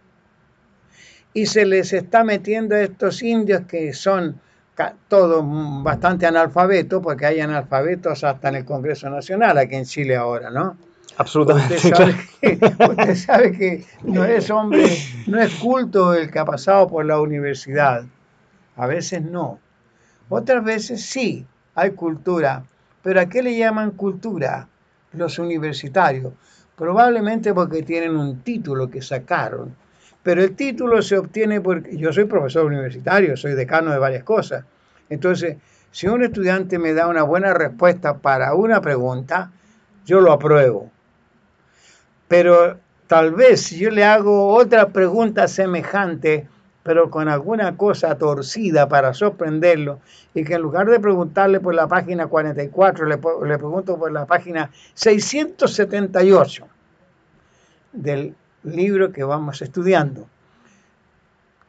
y se les está metiendo a estos indios que son todos bastante analfabetos, porque hay analfabetos hasta en el Congreso Nacional, aquí en Chile ahora, ¿no? Absolutamente. Usted sabe, que, no es hombre, no es culto el que ha pasado por la universidad. A veces no. Otras veces sí, hay cultura. Pero ¿a qué le llaman cultura los universitarios? Probablemente porque tienen un título que sacaron. Pero el título se obtiene porque yo soy profesor universitario, soy decano de varias cosas. Entonces, si un estudiante me da una buena respuesta para una pregunta, yo lo apruebo pero tal vez si yo le hago otra pregunta semejante, pero con alguna cosa torcida para sorprenderlo, y que en lugar de preguntarle por la página 44, le, le pregunto por la página 678 del libro que vamos estudiando.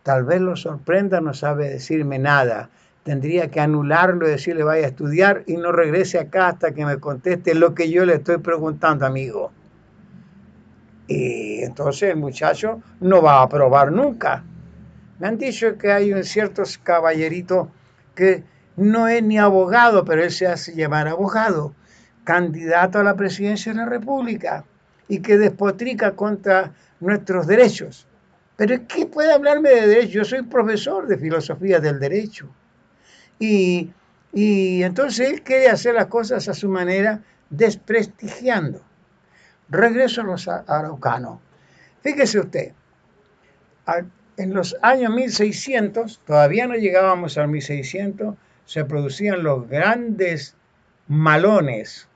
Tal vez lo sorprenda, no sabe decirme nada, tendría que anularlo y decirle vaya a estudiar y no regrese acá hasta que me conteste lo que yo le estoy preguntando, amigo. Y entonces el muchacho no va a aprobar nunca. Me han dicho que hay un cierto caballerito que no es ni abogado, pero él se hace llamar abogado, candidato a la presidencia de la República y que despotrica contra nuestros derechos. Pero ¿qué puede hablarme de derecho? Yo soy profesor de filosofía del derecho. Y, y entonces él quiere hacer las cosas a su manera, desprestigiando. Regreso a los araucanos. Fíjese usted, en los años 1600, todavía no llegábamos al 1600, se producían los grandes malones.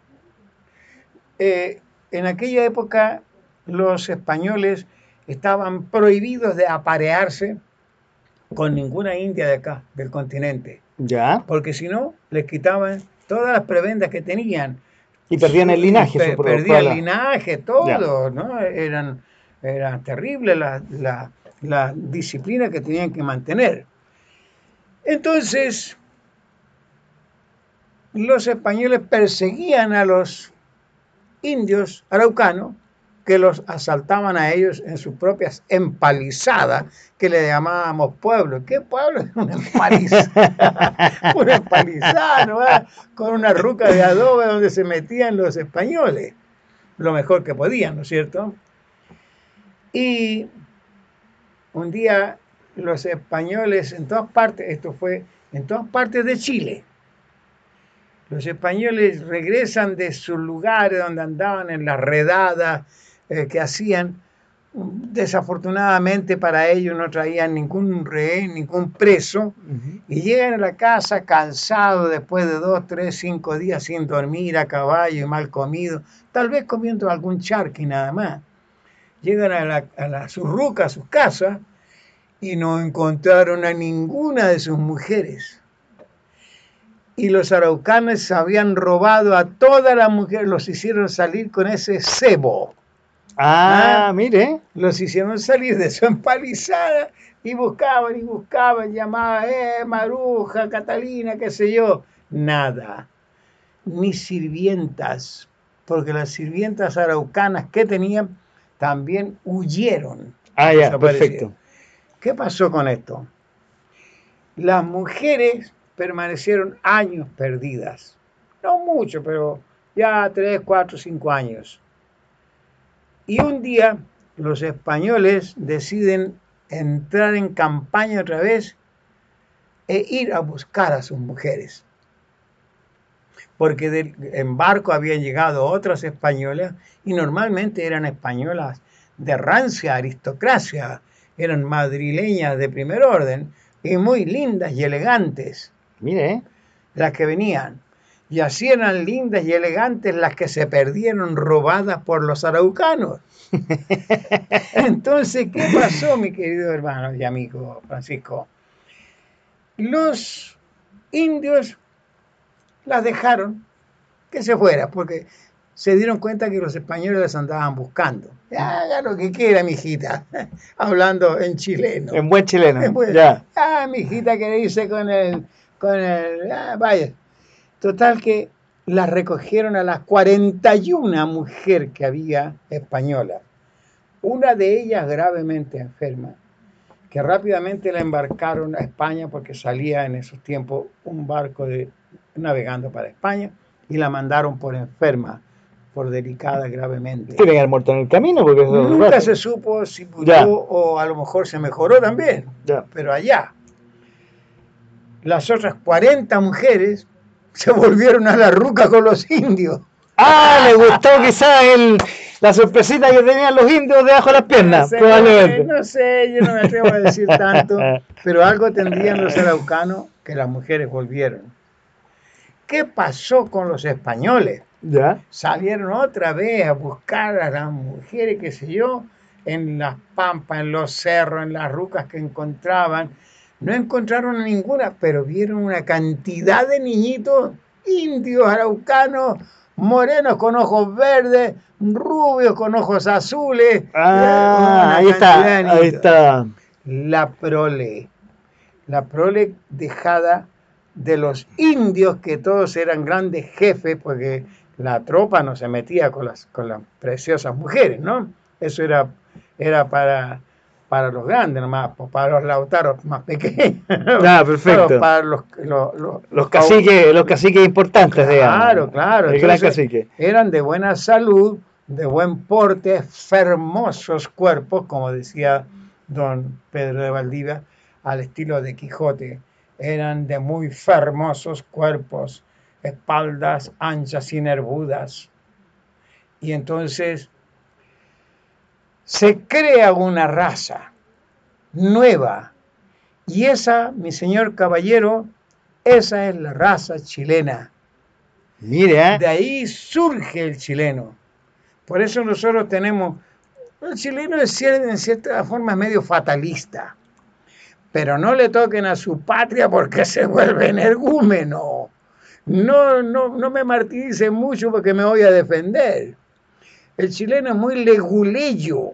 Eh, en aquella época los españoles estaban prohibidos de aparearse con ninguna india de acá, del continente. Ya. Porque si no, les quitaban todas las prebendas que tenían. Y perdían el linaje. perdían el linaje, todo, ¿no? Eran, eran terribles las la, disciplina que tenían que mantener. Entonces, los españoles perseguían a los indios araucanos que los asaltaban a ellos en sus propias empalizadas, que le llamábamos pueblo. ¿Qué pueblo? Una empalizada, una empalizada, con una ruca de adobe donde se metían los españoles, lo mejor que podían, ¿no es cierto? Y un día los españoles en todas partes, esto fue en todas partes de Chile, los españoles regresan de sus lugares donde andaban en las redadas, eh, que hacían, desafortunadamente para ellos no traían ningún rehén, ningún preso, y llegan a la casa cansados después de dos, tres, cinco días sin dormir, a caballo y mal comido, tal vez comiendo algún charqui nada más. Llegan a, la, a, la, a sus casas, y no encontraron a ninguna de sus mujeres. Y los araucanes habían robado a todas las mujeres, los hicieron salir con ese cebo. Ah, ah, mire. Los hicieron salir de su empalizada y buscaban y buscaban, llamaban, eh, Maruja, Catalina, qué sé yo. Nada. Ni sirvientas, porque las sirvientas araucanas que tenían también huyeron. Ah, ya, perfecto. ¿Qué pasó con esto? Las mujeres permanecieron años perdidas. No mucho, pero ya tres, cuatro, cinco años. Y un día los españoles deciden entrar en campaña otra vez e ir a buscar a sus mujeres. Porque del embarco habían llegado otras españolas y normalmente eran españolas de rancia aristocracia, eran madrileñas de primer orden y muy lindas y elegantes. Mire, las que venían. Y así eran lindas y elegantes las que se perdieron robadas por los araucanos. Entonces, ¿qué pasó, mi querido hermano y amigo Francisco? Los indios las dejaron que se fuera, porque se dieron cuenta que los españoles las andaban buscando. Haga lo que quiera, mijita. Hablando en chileno. En buen chileno. ya. Ah, mijita, dice con el. Con el ah, vaya. Total que las recogieron a las 41 mujeres que había españolas. Una de ellas gravemente enferma, que rápidamente la embarcaron a España porque salía en esos tiempos un barco de, navegando para España y la mandaron por enferma, por delicada gravemente. Tiene que haber muerto en el camino porque Nunca se supo si murió o a lo mejor se mejoró también, ya. pero allá. Las otras 40 mujeres se volvieron a la ruca con los indios. Ah, le gustó quizás el, la sorpresita que tenían los indios debajo de las piernas, no sé, probablemente. No sé, yo no me atrevo a decir tanto, pero algo tendrían los araucanos que las mujeres volvieron. ¿Qué pasó con los españoles? ¿Ya? Salieron otra vez a buscar a las mujeres, qué sé yo, en las pampas, en los cerros, en las rucas que encontraban no encontraron ninguna, pero vieron una cantidad de niñitos indios, araucanos, morenos con ojos verdes, rubios con ojos azules. Ah, ahí está, ahí está. La prole. La prole dejada de los indios, que todos eran grandes jefes, porque la tropa no se metía con las, con las preciosas mujeres, ¿no? Eso era, era para, para los grandes nomás, para los lautaros más pequeños. Ah, perfecto. para los, los, caciques, los caciques importantes, claro, Claro, claro. Eran de buena salud, de buen porte, hermosos cuerpos, como decía don Pedro de Valdivia, al estilo de Quijote. Eran de muy hermosos cuerpos, espaldas anchas y nervudas. Y entonces se crea una raza nueva. Y esa, mi señor caballero, esa es la raza chilena. Mire, ¿eh? De ahí surge el chileno. Por eso nosotros tenemos, el chileno es en cierta forma medio fatalista, pero no le toquen a su patria porque se vuelve energúmeno. No, no, no me martiricen mucho porque me voy a defender. El chileno es muy leguleyo.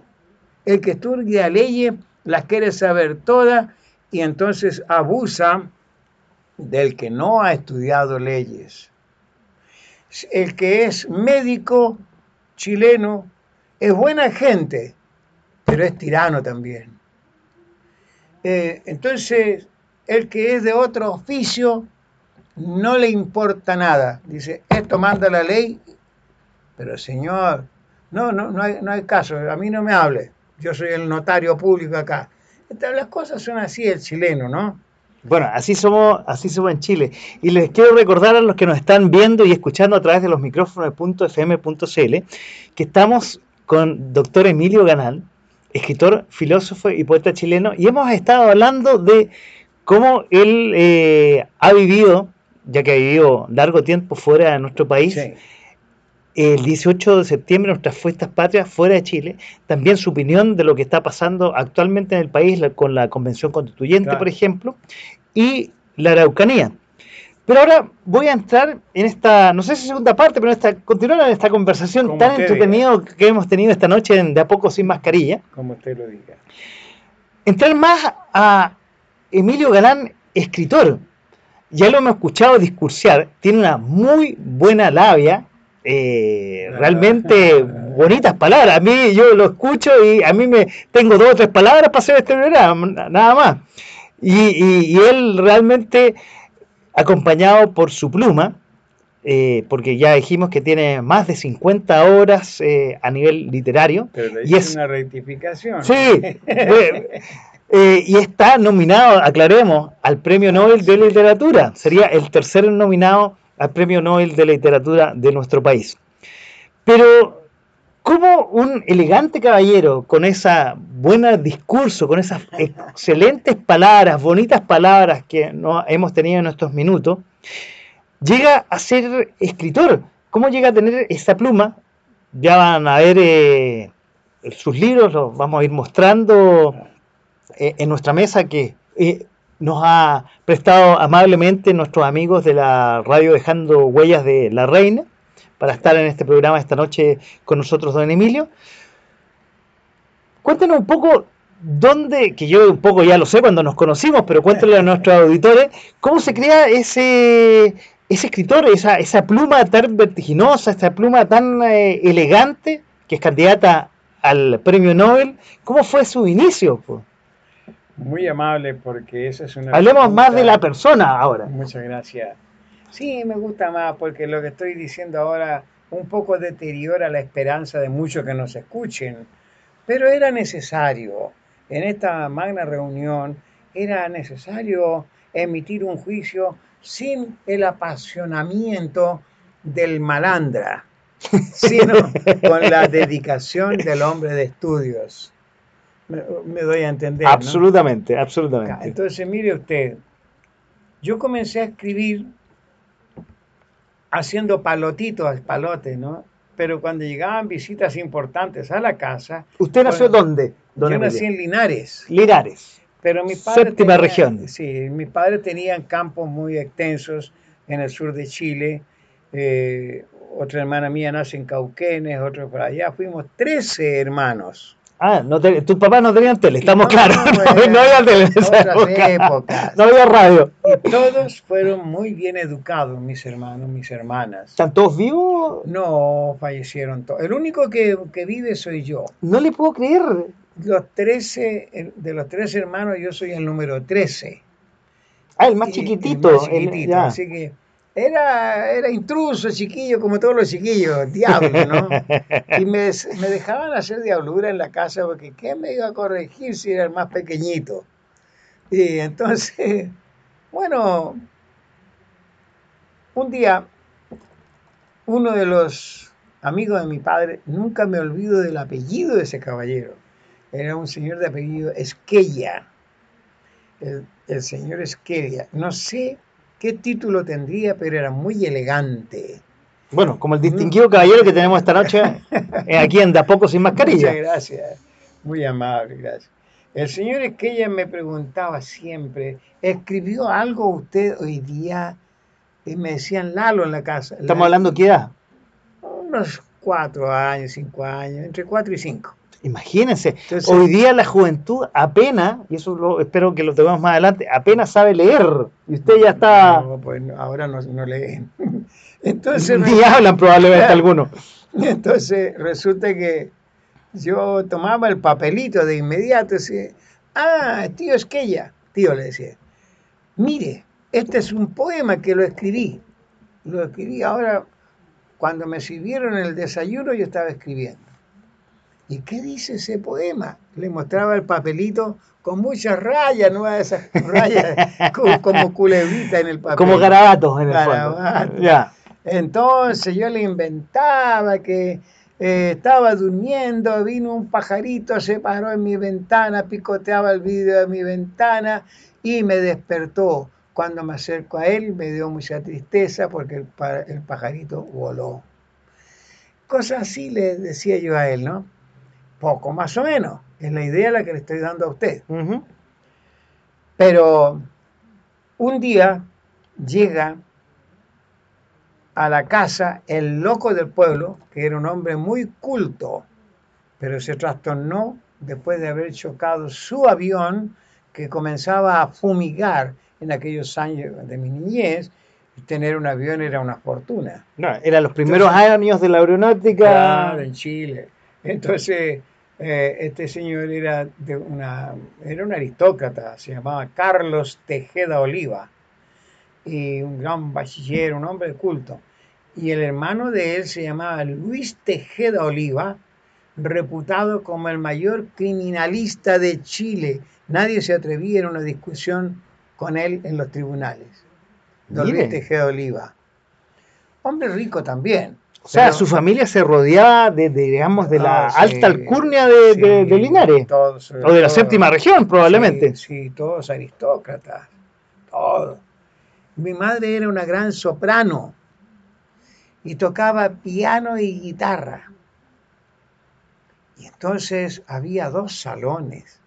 El que estudia leyes las quiere saber todas y entonces abusa del que no ha estudiado leyes. El que es médico chileno es buena gente, pero es tirano también. Eh, entonces, el que es de otro oficio no le importa nada. Dice, esto manda la ley, pero señor, no, no, no hay, no hay caso, a mí no me hable. Yo soy el notario público acá. Las cosas son así el chileno, ¿no? Bueno, así somos, así somos en Chile. Y les quiero recordar a los que nos están viendo y escuchando a través de los micrófonos de .fm.cl que estamos con doctor Emilio Ganal, escritor, filósofo y poeta chileno, y hemos estado hablando de cómo él eh, ha vivido, ya que ha vivido largo tiempo fuera de nuestro país, el 18 de septiembre, nuestras fiestas patrias fuera de Chile, también su opinión de lo que está pasando actualmente en el país con la Convención Constituyente, por ejemplo, y la Araucanía. Pero ahora voy a entrar en esta, no sé si segunda parte, pero en esta, continuar en esta conversación tan entretenida que hemos tenido esta noche en De a poco sin mascarilla. Como usted lo diga. Entrar más a Emilio Galán, escritor. Ya lo hemos escuchado discursiar, tiene una muy buena labia, eh, realmente bonitas palabras. A mí yo lo escucho y a mí me tengo dos o tres palabras para hacer este programa, nada más. Y, él realmente, acompañado por su pluma, eh, porque ya dijimos que tiene más de 50 horas eh, a nivel literario. Pero y es una rectificación. Sí, eh, y está nominado, aclaremos, al Premio Nobel de Literatura. Sería el tercer nominado al Premio Nobel de Literatura de nuestro país. Pero como un elegante caballero con esa buena discurso, con esas excelentes palabras, bonitas palabras que no hemos tenido en estos minutos, llega a ser escritor? ¿Cómo llega a tener esa pluma? Ya van a ver eh, sus libros, los vamos a ir mostrando eh, en nuestra mesa que eh, nos ha prestado amablemente nuestros amigos de la radio Dejando Huellas de la Reina para estar en este programa esta noche con nosotros, don Emilio. Cuéntenos un poco dónde, que yo un poco ya lo sé cuando nos conocimos, pero cuéntenle a nuestros auditores, cómo se crea ese, ese escritor, esa, esa pluma tan vertiginosa, esa pluma tan eh, elegante, que es candidata al premio Nobel, ¿cómo fue su inicio? Muy amable, porque esa es una... Hablemos más de la persona ahora. Muchas gracias. Sí, me gusta más porque lo que estoy diciendo ahora un poco deteriora la esperanza de muchos que nos escuchen, pero era necesario, en esta magna reunión, era necesario emitir un juicio sin el apasionamiento del malandra, sino con la dedicación del hombre de estudios. Me, doy a entender. Absolutamente, absolutamente. Entonces, mire usted, yo comencé a escribir haciendo palotitos, palotes, ¿no? Pero cuando llegaban visitas importantes a la casa... ¿Usted nació dónde? Yo nací en Linares. Linares. Pero mi Séptima región. Sí, mis padres tenían campos muy extensos en el sur de Chile. Eh, otra hermana mía nace en Cauquenes, otro por allá. Fuimos 13 hermanos. Ah, no tus papás no tenían tele, estamos claros. No, había tele en esa época. No había radio. Y todos fueron muy bien educados, mis hermanos, mis hermanas. ¿Están todos vivos? No, fallecieron todos. El único que, que vive soy yo. No le puedo creer. Los 13, de los tres hermanos, yo soy el número 13. Ah, el más chiquitito. El más chiquitito, así que era, era intruso, chiquillo, como todos los chiquillos, diablo, ¿no? Y me, me dejaban hacer diablura en la casa porque ¿qué me iba a corregir si era el más pequeñito? Y entonces, bueno, un día, uno de los amigos de mi padre, nunca me olvido del apellido de ese caballero, era un señor de apellido Esquella, el, el señor Esquella. No sé qué título tendría, pero era muy elegante. Bueno, como el distinguido caballero que tenemos esta noche eh, aquí en Da Poco Sin Mascarilla. Muchas gracias, muy amable, gracias. El señor Esquella me preguntaba siempre, ¿escribió algo usted hoy día? Y me decían Lalo en la casa. ¿Estamos hablando qué edad? Unos cuatro años, cinco años, entre cuatro y cinco. Imagínense, hoy día la juventud apenas, y eso lo, espero que lo tengamos más adelante, apenas sabe leer. Y usted ya está... No, pues ahora no, no leen. Entonces, Ni hablan probablemente algunos. Entonces resulta que yo tomaba el papelito de inmediato y decía, ah, tío Esquella, tío le decía, mire, este es un poema que lo escribí. Lo escribí ahora, cuando me sirvieron el desayuno yo estaba escribiendo. ¿Y qué dice ese poema? Le mostraba el papelito con muchas rayas, ¿no? Esas rayas como, culebrita en el papel. Como garabatos en el fondo. Ya. Entonces yo le inventaba que eh, estaba durmiendo, vino un pajarito, se paró en mi ventana, picoteaba el vidrio de mi ventana y me despertó. Cuando me acerco a él me dio mucha tristeza porque el, el pajarito voló. Cosas así le decía yo a él, ¿no? Poco más o menos. Es la idea la que le estoy dando a usted. Pero un día llega a la casa el loco del pueblo, que era un hombre muy culto, pero se trastornó después de haber chocado su avión que comenzaba a fumigar en aquellos años de mi niñez. Tener un avión era una fortuna. No, eran los primeros años de la aeronáutica. en Chile. Entonces, eh, este señor era, de una, era un aristócrata, se llamaba Carlos Tejeda Oliva, y un gran bachiller, un hombre de culto. Y el hermano de él se llamaba Luis Tejeda Oliva, reputado como el mayor criminalista de Chile. Nadie se atrevía en una discusión con él en los tribunales. Don Luis Tejeda Oliva. Hombre rico también. O sea, su familia se rodeaba de, digamos, de la alta alcurnia de, Linares. o de la séptima región, probablemente. Sí, todos aristócratas. Todos. Mi madre era una gran soprano y tocaba piano y guitarra. Y entonces había dos salones.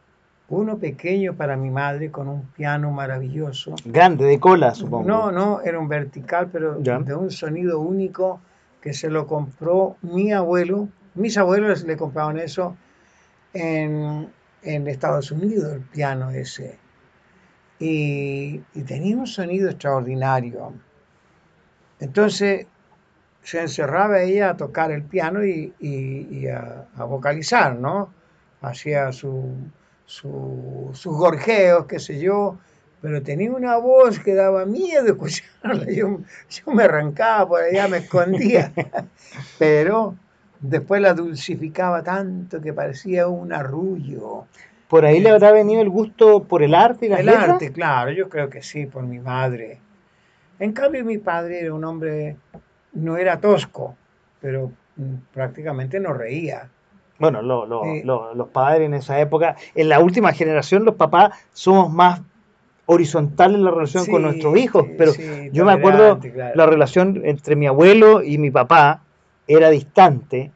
Uno pequeño para mi madre con un piano maravilloso. Grande, de cola, supongo. No, no, era un vertical, pero de un sonido único que se lo compró mi abuelo, mis abuelos le compraron eso en, Estados Unidos, el piano ese. Y, tenía un sonido extraordinario. Entonces se encerraba ella a tocar el piano y, a, vocalizar, ¿no? Hacía su, sus gorjeos, qué sé yo, pero tenía una voz que daba miedo escucharla. Yo, yo me arrancaba por allá, me escondía, pero después la dulcificaba tanto que parecía un arrullo. ¿Por ahí le habrá venido el gusto por el arte y la El arte, claro, yo creo que sí, por mi madre. En cambio, mi padre era un hombre, no era tosco, pero mm, prácticamente no reía. Bueno, los padres en esa época, en la última generación, los papás somos más horizontal en la relación con nuestros hijos, pero yo me acuerdo la relación entre mi abuelo y mi papá era distante,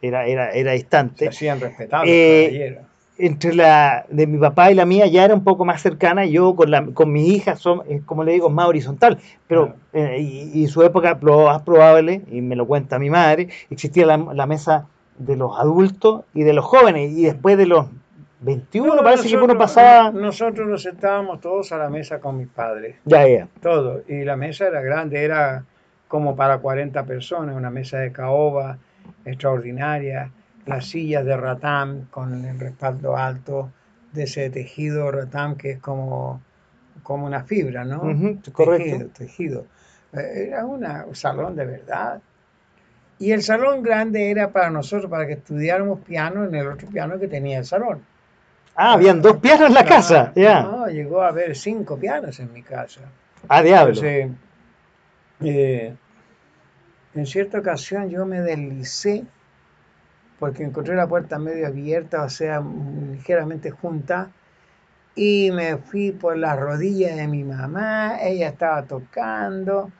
era, era, era distante. Se hacían eh, entre la de mi papá y la mía ya era un poco más cercana, yo con, la, con mi hija son, como le digo, más horizontal, pero eh, y, su época lo más probable, y me lo cuenta mi madre, existía la, mesa de los adultos y de los jóvenes, y después de los 21 parece que uno pasaba... Nosotros nos sentábamos todos a la mesa con mis padres. Ya, ya. Todo. Y la mesa era grande, era como para 40 personas, una mesa de caoba extraordinaria, las sillas de ratán con el respaldo alto de ese tejido ratán que es como, como una fibra, ¿no? correcto. Tejido, eh, Era un salón de verdad. Y el salón grande era para nosotros, para que estudiáramos piano en el otro piano que tenía el salón. Ah, habían dos pianos en la casa, ya. No, llegó a haber cinco pianos en mi casa. Ah, diablo. Eh, en cierta ocasión yo me deslicé porque encontré la puerta medio abierta, o sea, ligeramente junta, y me fui por las rodillas de mi mamá, ella estaba tocando,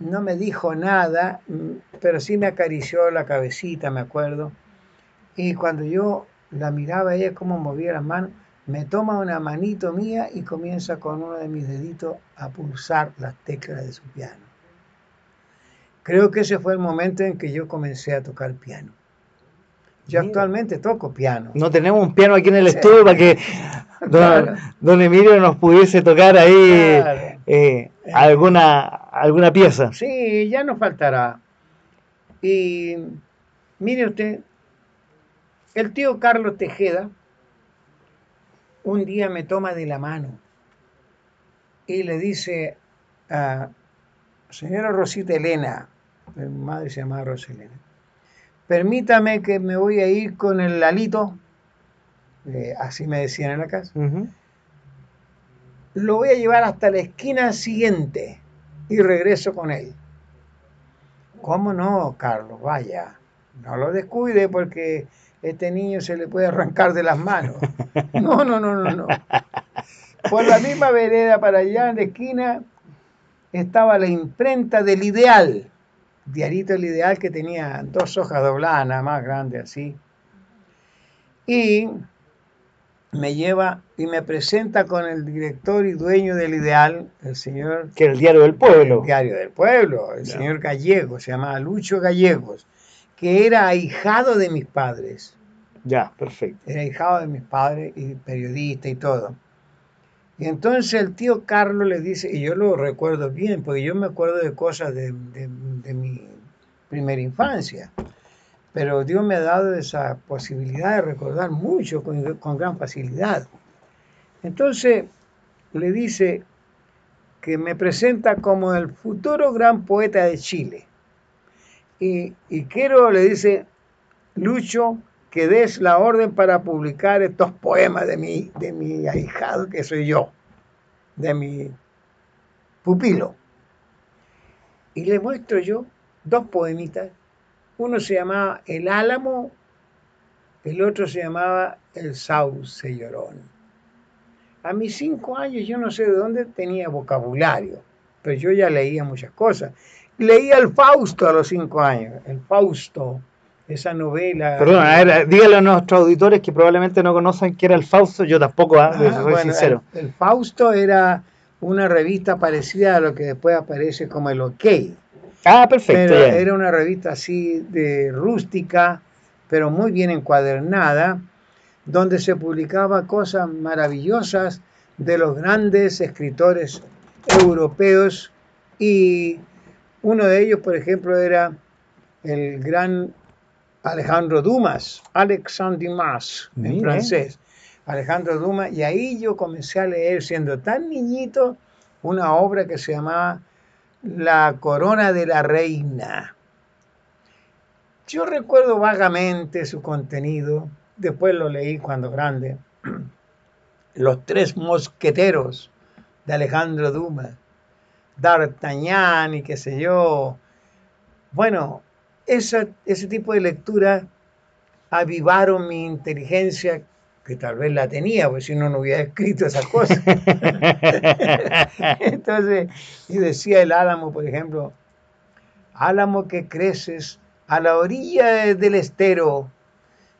no me dijo nada, pero sí me acarició la cabecita, me acuerdo, y cuando yo la miraba ella cómo movía las manos, me toma una manito mía y comienza con uno de mis deditos a pulsar las teclas de su piano. Creo que ese fue el momento en que yo comencé a tocar piano. Yo actualmente toco piano. No tenemos un piano aquí en el estudio para que don, Emilio nos pudiese tocar ahí eh, alguna, alguna pieza. Sí, ya nos faltará. Y mire usted, el tío Carlos Tejeda un día me toma de la mano y le dice a señora Rosita Elena, mi madre se llama Rosita Elena, permítame que me voy a ir con el Lalito, eh, así me decían en la casa, lo voy a llevar hasta la esquina siguiente y regreso con él. ¿Cómo no, Carlos? Vaya, no lo descuide porque este niño se le puede arrancar de las manos. No, no, no, no, no. Por la misma vereda para allá en la esquina estaba la imprenta del ideal diarito El Ideal que tenía dos hojas dobladas, nada más grande así. Y me lleva y me presenta con el director y dueño del Ideal, el señor... Que el Diario del Pueblo. El Diario del Pueblo, el señor Gallego, se llamaba Lucho Gallegos, que era ahijado de mis padres. Ya, perfecto. Era ahijado de mis padres y periodista y todo. Y entonces el tío Carlos le dice, y yo lo recuerdo bien, porque yo me acuerdo de cosas de, mi primera infancia, pero Dios me ha dado esa posibilidad de recordar mucho con, con gran facilidad. Entonces le dice que me presenta como el futuro gran poeta de Chile. Y, y le dice, Lucho, que des la orden para publicar estos poemas de mi, de mi ahijado, que soy yo, de mi pupilo. Y le muestro yo dos poemitas. Uno se llamaba El Álamo, el otro se llamaba El Sauce Llorón. A mis cinco años yo no sé de dónde tenía vocabulario, pero yo ya leía muchas cosas. Leía el Fausto a los cinco años, el Fausto, esa novela. Perdón, a ver, dígale a nuestros auditores que probablemente no conocen qué era el Fausto, yo tampoco, ¿eh? soy sincero. El, Fausto era una revista parecida a lo que después aparece como el OK. Ah, perfecto. era una revista así de rústica, pero muy bien encuadernada, donde se publicaba cosas maravillosas de los grandes escritores europeos y uno de ellos, por ejemplo, era el gran Alejandro Dumas, Alexandre Dumas, en francés. Alejandro Dumas, y ahí yo comencé a leer, siendo tan niñito, una obra que se llamaba La Corona de la Reina. Yo recuerdo vagamente su contenido, después lo leí cuando grande. Los tres mosqueteros de Alejandro Dumas, D'Artagnan y qué sé yo. Bueno, ese tipo de lectura avivaron mi inteligencia, que tal vez la tenía, porque si no, no hubiera escrito esas cosas. Entonces, y decía el álamo, por ejemplo, álamo que creces a la orilla del estero,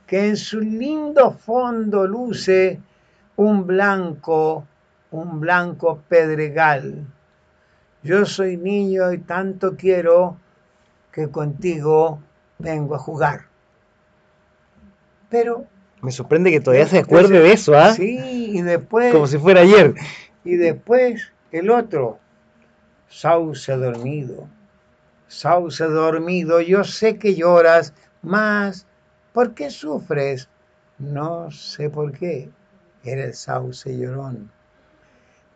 que en su lindo fondo luce un blanco, un blanco pedregal. Yo soy niño y tanto quiero que contigo vengo a jugar. Pero... Me sorprende que todavía se acuerde de eso, ¿ah? Sí, y después... Como si fuera ayer. Y después el otro, sauce dormido. Sauce dormido, yo sé que lloras, más ¿por qué sufres? No sé por qué. Era el sauce llorón.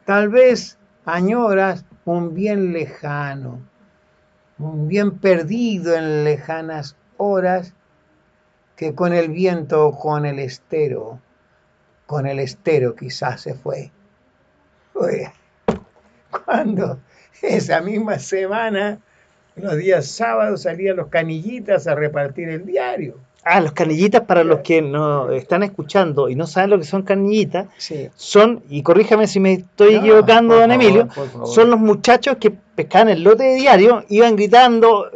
Tal vez añoras un bien lejano, un bien perdido en lejanas horas que con el viento o con el estero, con el estero quizás se fue. Oye, cuando esa misma semana, los días sábados, salían los canillitas a repartir el diario. Ah, los canillitas, para los que nos están escuchando y no saben lo que son canillitas, son, y corríjame si me estoy equivocando, don Emilio, son los muchachos que pescaban el lote de diario, iban gritando,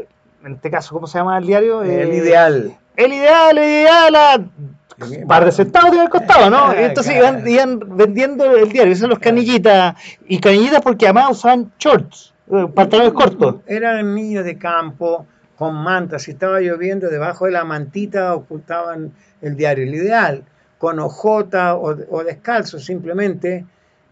en este caso, ¿cómo se llama el diario? El eh, ideal. El ideal, el ideal, un par de centavos de costado, ¿no? Entonces iban, vendiendo el diario, son los canillitas, y canillitas porque además usaban shorts, eh, pantalones cortos. Eran niños de campo con mantas, si estaba lloviendo, debajo de la mantita ocultaban el diario. El ideal, con ojota o, o descalzo simplemente,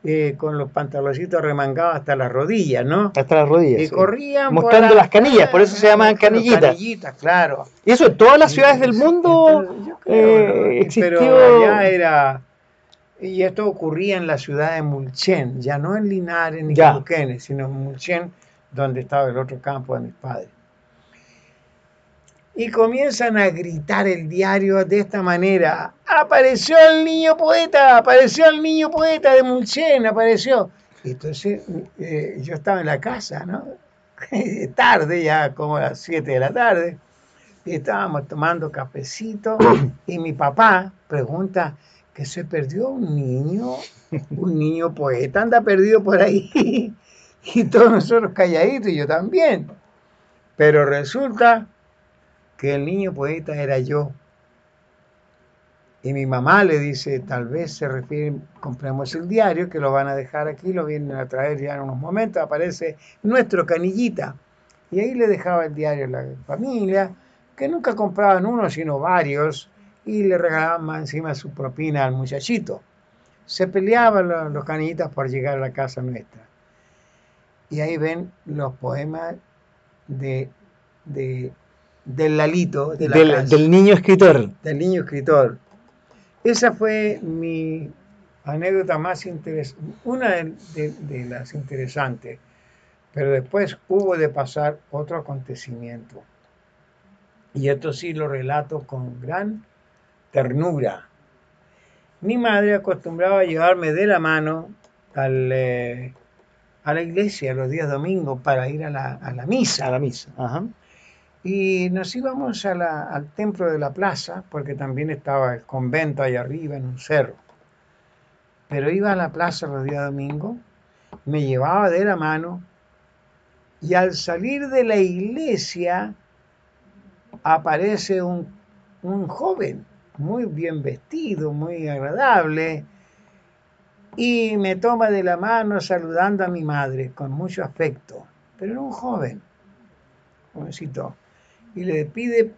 eh, con los pantaloncitos remangados hasta las rodillas, ¿no? Hasta las rodillas. Y corrían mostrando las canillas, por eso se llaman canillitas. Canillitas, claro. Y eso en todas las ciudades del mundo eh, existió. Pero allá era. Y esto ocurría en la ciudad de Mulchen, ya no en Linares ni en sino en Mulchen, donde estaba el otro campo de mis padres y comienzan a gritar el diario de esta manera. Apareció el niño poeta, apareció el niño poeta de Mulchen, apareció. Entonces eh, yo estaba en la casa, ¿no? tarde, ya como a las 7 de la tarde, y estábamos tomando cafecito y mi papá pregunta que se perdió un niño, un niño poeta, anda perdido por ahí. y todos nosotros calladitos y yo también. Pero resulta que el niño poeta era yo. Y mi mamá le dice, tal vez se refiere, compremos el diario, que lo van a dejar aquí, lo vienen a traer ya en unos momentos, aparece nuestro canillita. Y ahí le dejaba el diario a la familia, que nunca compraban uno, sino varios, y le regalaban encima su propina al muchachito. Se peleaban los, canillitas por llegar a la casa nuestra. Y ahí ven los poemas de, de del Lalito. del, niño escritor. Del niño escritor. Esa fue mi anécdota más interesante, una de, las interesantes, pero después hubo de pasar otro acontecimiento. Y esto sí lo relato con gran ternura. Mi madre acostumbraba a llevarme de la mano al, eh, a la iglesia los días domingos para ir a la, a la misa. A la misa. Ajá. Y nos íbamos al templo de la plaza, porque también estaba el convento ahí arriba en un cerro. Pero iba a la plaza los días domingo, me llevaba de la mano y al salir de la iglesia aparece un, un joven muy bien vestido, muy agradable, y me toma de la mano saludando a mi madre con mucho afecto, pero era un joven, jovencito y le pide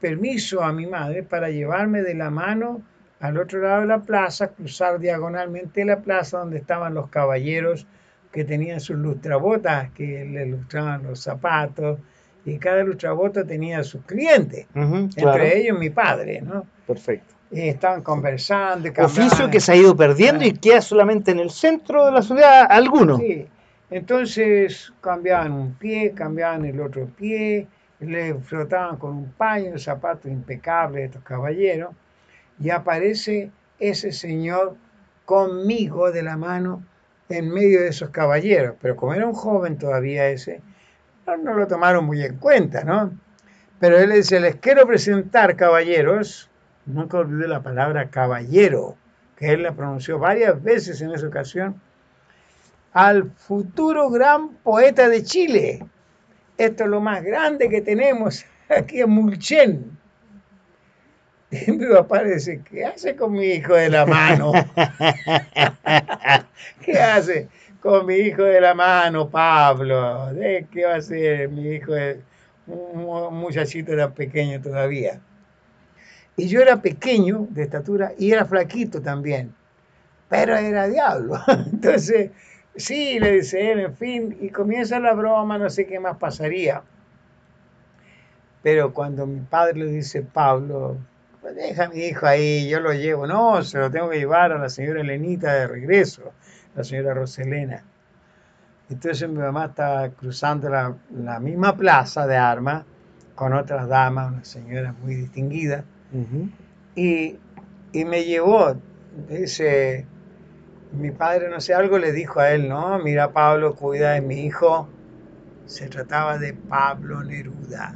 permiso a mi madre para llevarme de la mano al otro lado de la plaza, cruzar diagonalmente la plaza donde estaban los caballeros que tenían sus lustrabotas, que le lustraban los zapatos, y cada lustrabota tenía sus clientes, entre ellos mi padre, ¿no? Perfecto. Y estaban conversando. Oficio que se ha ido perdiendo y queda solamente en el centro de la ciudad alguno. Sí. Entonces cambiaban un pie, cambiaban el otro pie, le frotaban con un paño, zapatos impecables estos caballeros, y aparece ese señor conmigo de la mano en medio de esos caballeros. Pero como era un joven todavía ese, no, lo tomaron muy en cuenta, ¿no? Pero él dice, les quiero presentar, caballeros, nunca olvidé la palabra caballero, que él la pronunció varias veces en esa ocasión, al futuro gran poeta de Chile, esto es lo más grande que tenemos aquí en Mulchen. Y mi papá dice, ¿qué hace con mi hijo de la mano? ¿Qué hace con mi hijo de la mano, Pablo? ¿De qué va a hacer mi hijo? un muchachito tan pequeño todavía. Y yo era pequeño de estatura y era flaquito también, pero era diablo. Entonces, sí, le dice él, en fin, y comienza la broma, no sé qué más pasaría. Pero cuando mi padre le dice, Pablo, pues deja a mi hijo ahí, yo lo llevo. No, se lo tengo que llevar a la señora Elenita de regreso, la señora Roselena. Entonces mi mamá estaba cruzando la, la misma plaza de armas con otras damas, una señora muy distinguida, y, y, me llevó, dice, mi padre, no sé, algo le dijo a él, ¿no? Mira, Pablo, cuida de mi hijo. Se trataba de Pablo Neruda.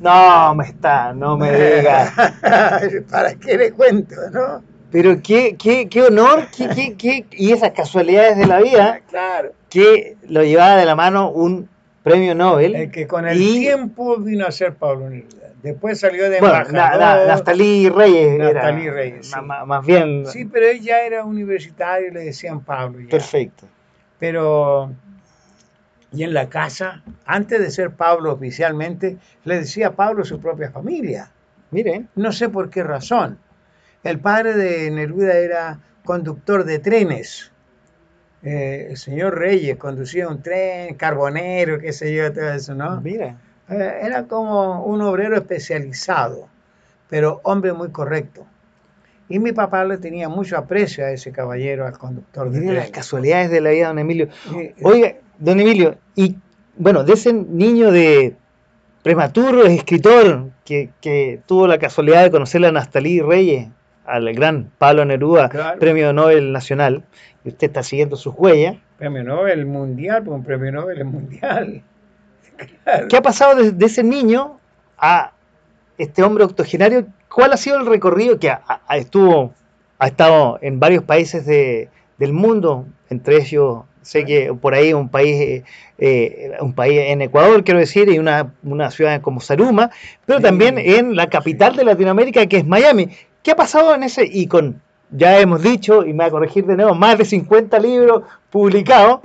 No, me está, no me digas. ¿Para qué le cuento, no? Pero qué, qué, qué honor, qué, qué, qué, y esas casualidades de la vida, claro. que lo llevaba de la mano un premio Nobel. El que con el tiempo vino a ser Pablo Neruda. Después salió de bueno, Naftalí Reyes. Naftalí Reyes. Más, bien. Sí, pero él ya era universitario y le decían Pablo. Perfecto. Pero. Y en la casa, antes de ser Pablo oficialmente, le decía Pablo su propia familia. Miren. No sé por qué razón. El padre de Neruda era conductor de trenes. Eh, el señor Reyes conducía un tren, carbonero, qué sé yo, todo eso, ¿no? Mira. Eh, era como un obrero especializado, pero hombre muy correcto. Y mi papá le tenía mucho aprecio a ese caballero, al conductor de las casualidades de la vida, don Emilio. Oiga, don Emilio, y bueno, de ese niño de prematuro escritor que, que tuvo la casualidad de conocer a Nastalí Reyes, al gran Pablo Neruda, premio Nobel Nacional, y usted está siguiendo sus huellas. Premio Nobel Mundial, pues un premio Nobel mundial. ¿Qué ha pasado de, ese niño a este hombre octogenario? ¿Cuál ha sido el recorrido que estuvo, ha estado en varios países del mundo, entre ellos sé que por ahí un país, eh, un país en Ecuador, quiero decir, y una, una ciudad como Saruma, pero también en la capital de Latinoamérica, que es Miami. ¿Qué ha pasado en ese? Y con, ya hemos dicho, y me voy a corregir de nuevo, más de 50 libros publicados.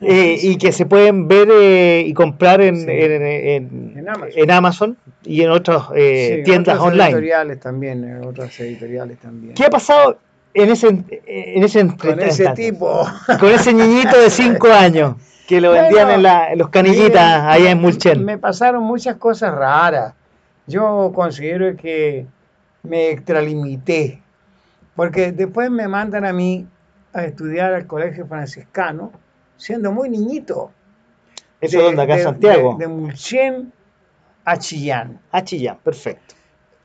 Eh, y que se pueden ver eh, y comprar en, en, Amazon. y en otras eh, tiendas online. Editoriales también, otras editoriales también. ¿Qué ha pasado en ese, en ese Con ese tipo. Con ese niñito de 5 años que lo vendían en, la, los canillitas allá en Mulchen. Me pasaron muchas cosas raras. Yo considero que me extralimité. Porque después me mandan a mí a estudiar al colegio franciscano siendo muy niñito. ¿Eso es donde acá en Santiago? De, Mulchen a Chillán. A Chillán, perfecto.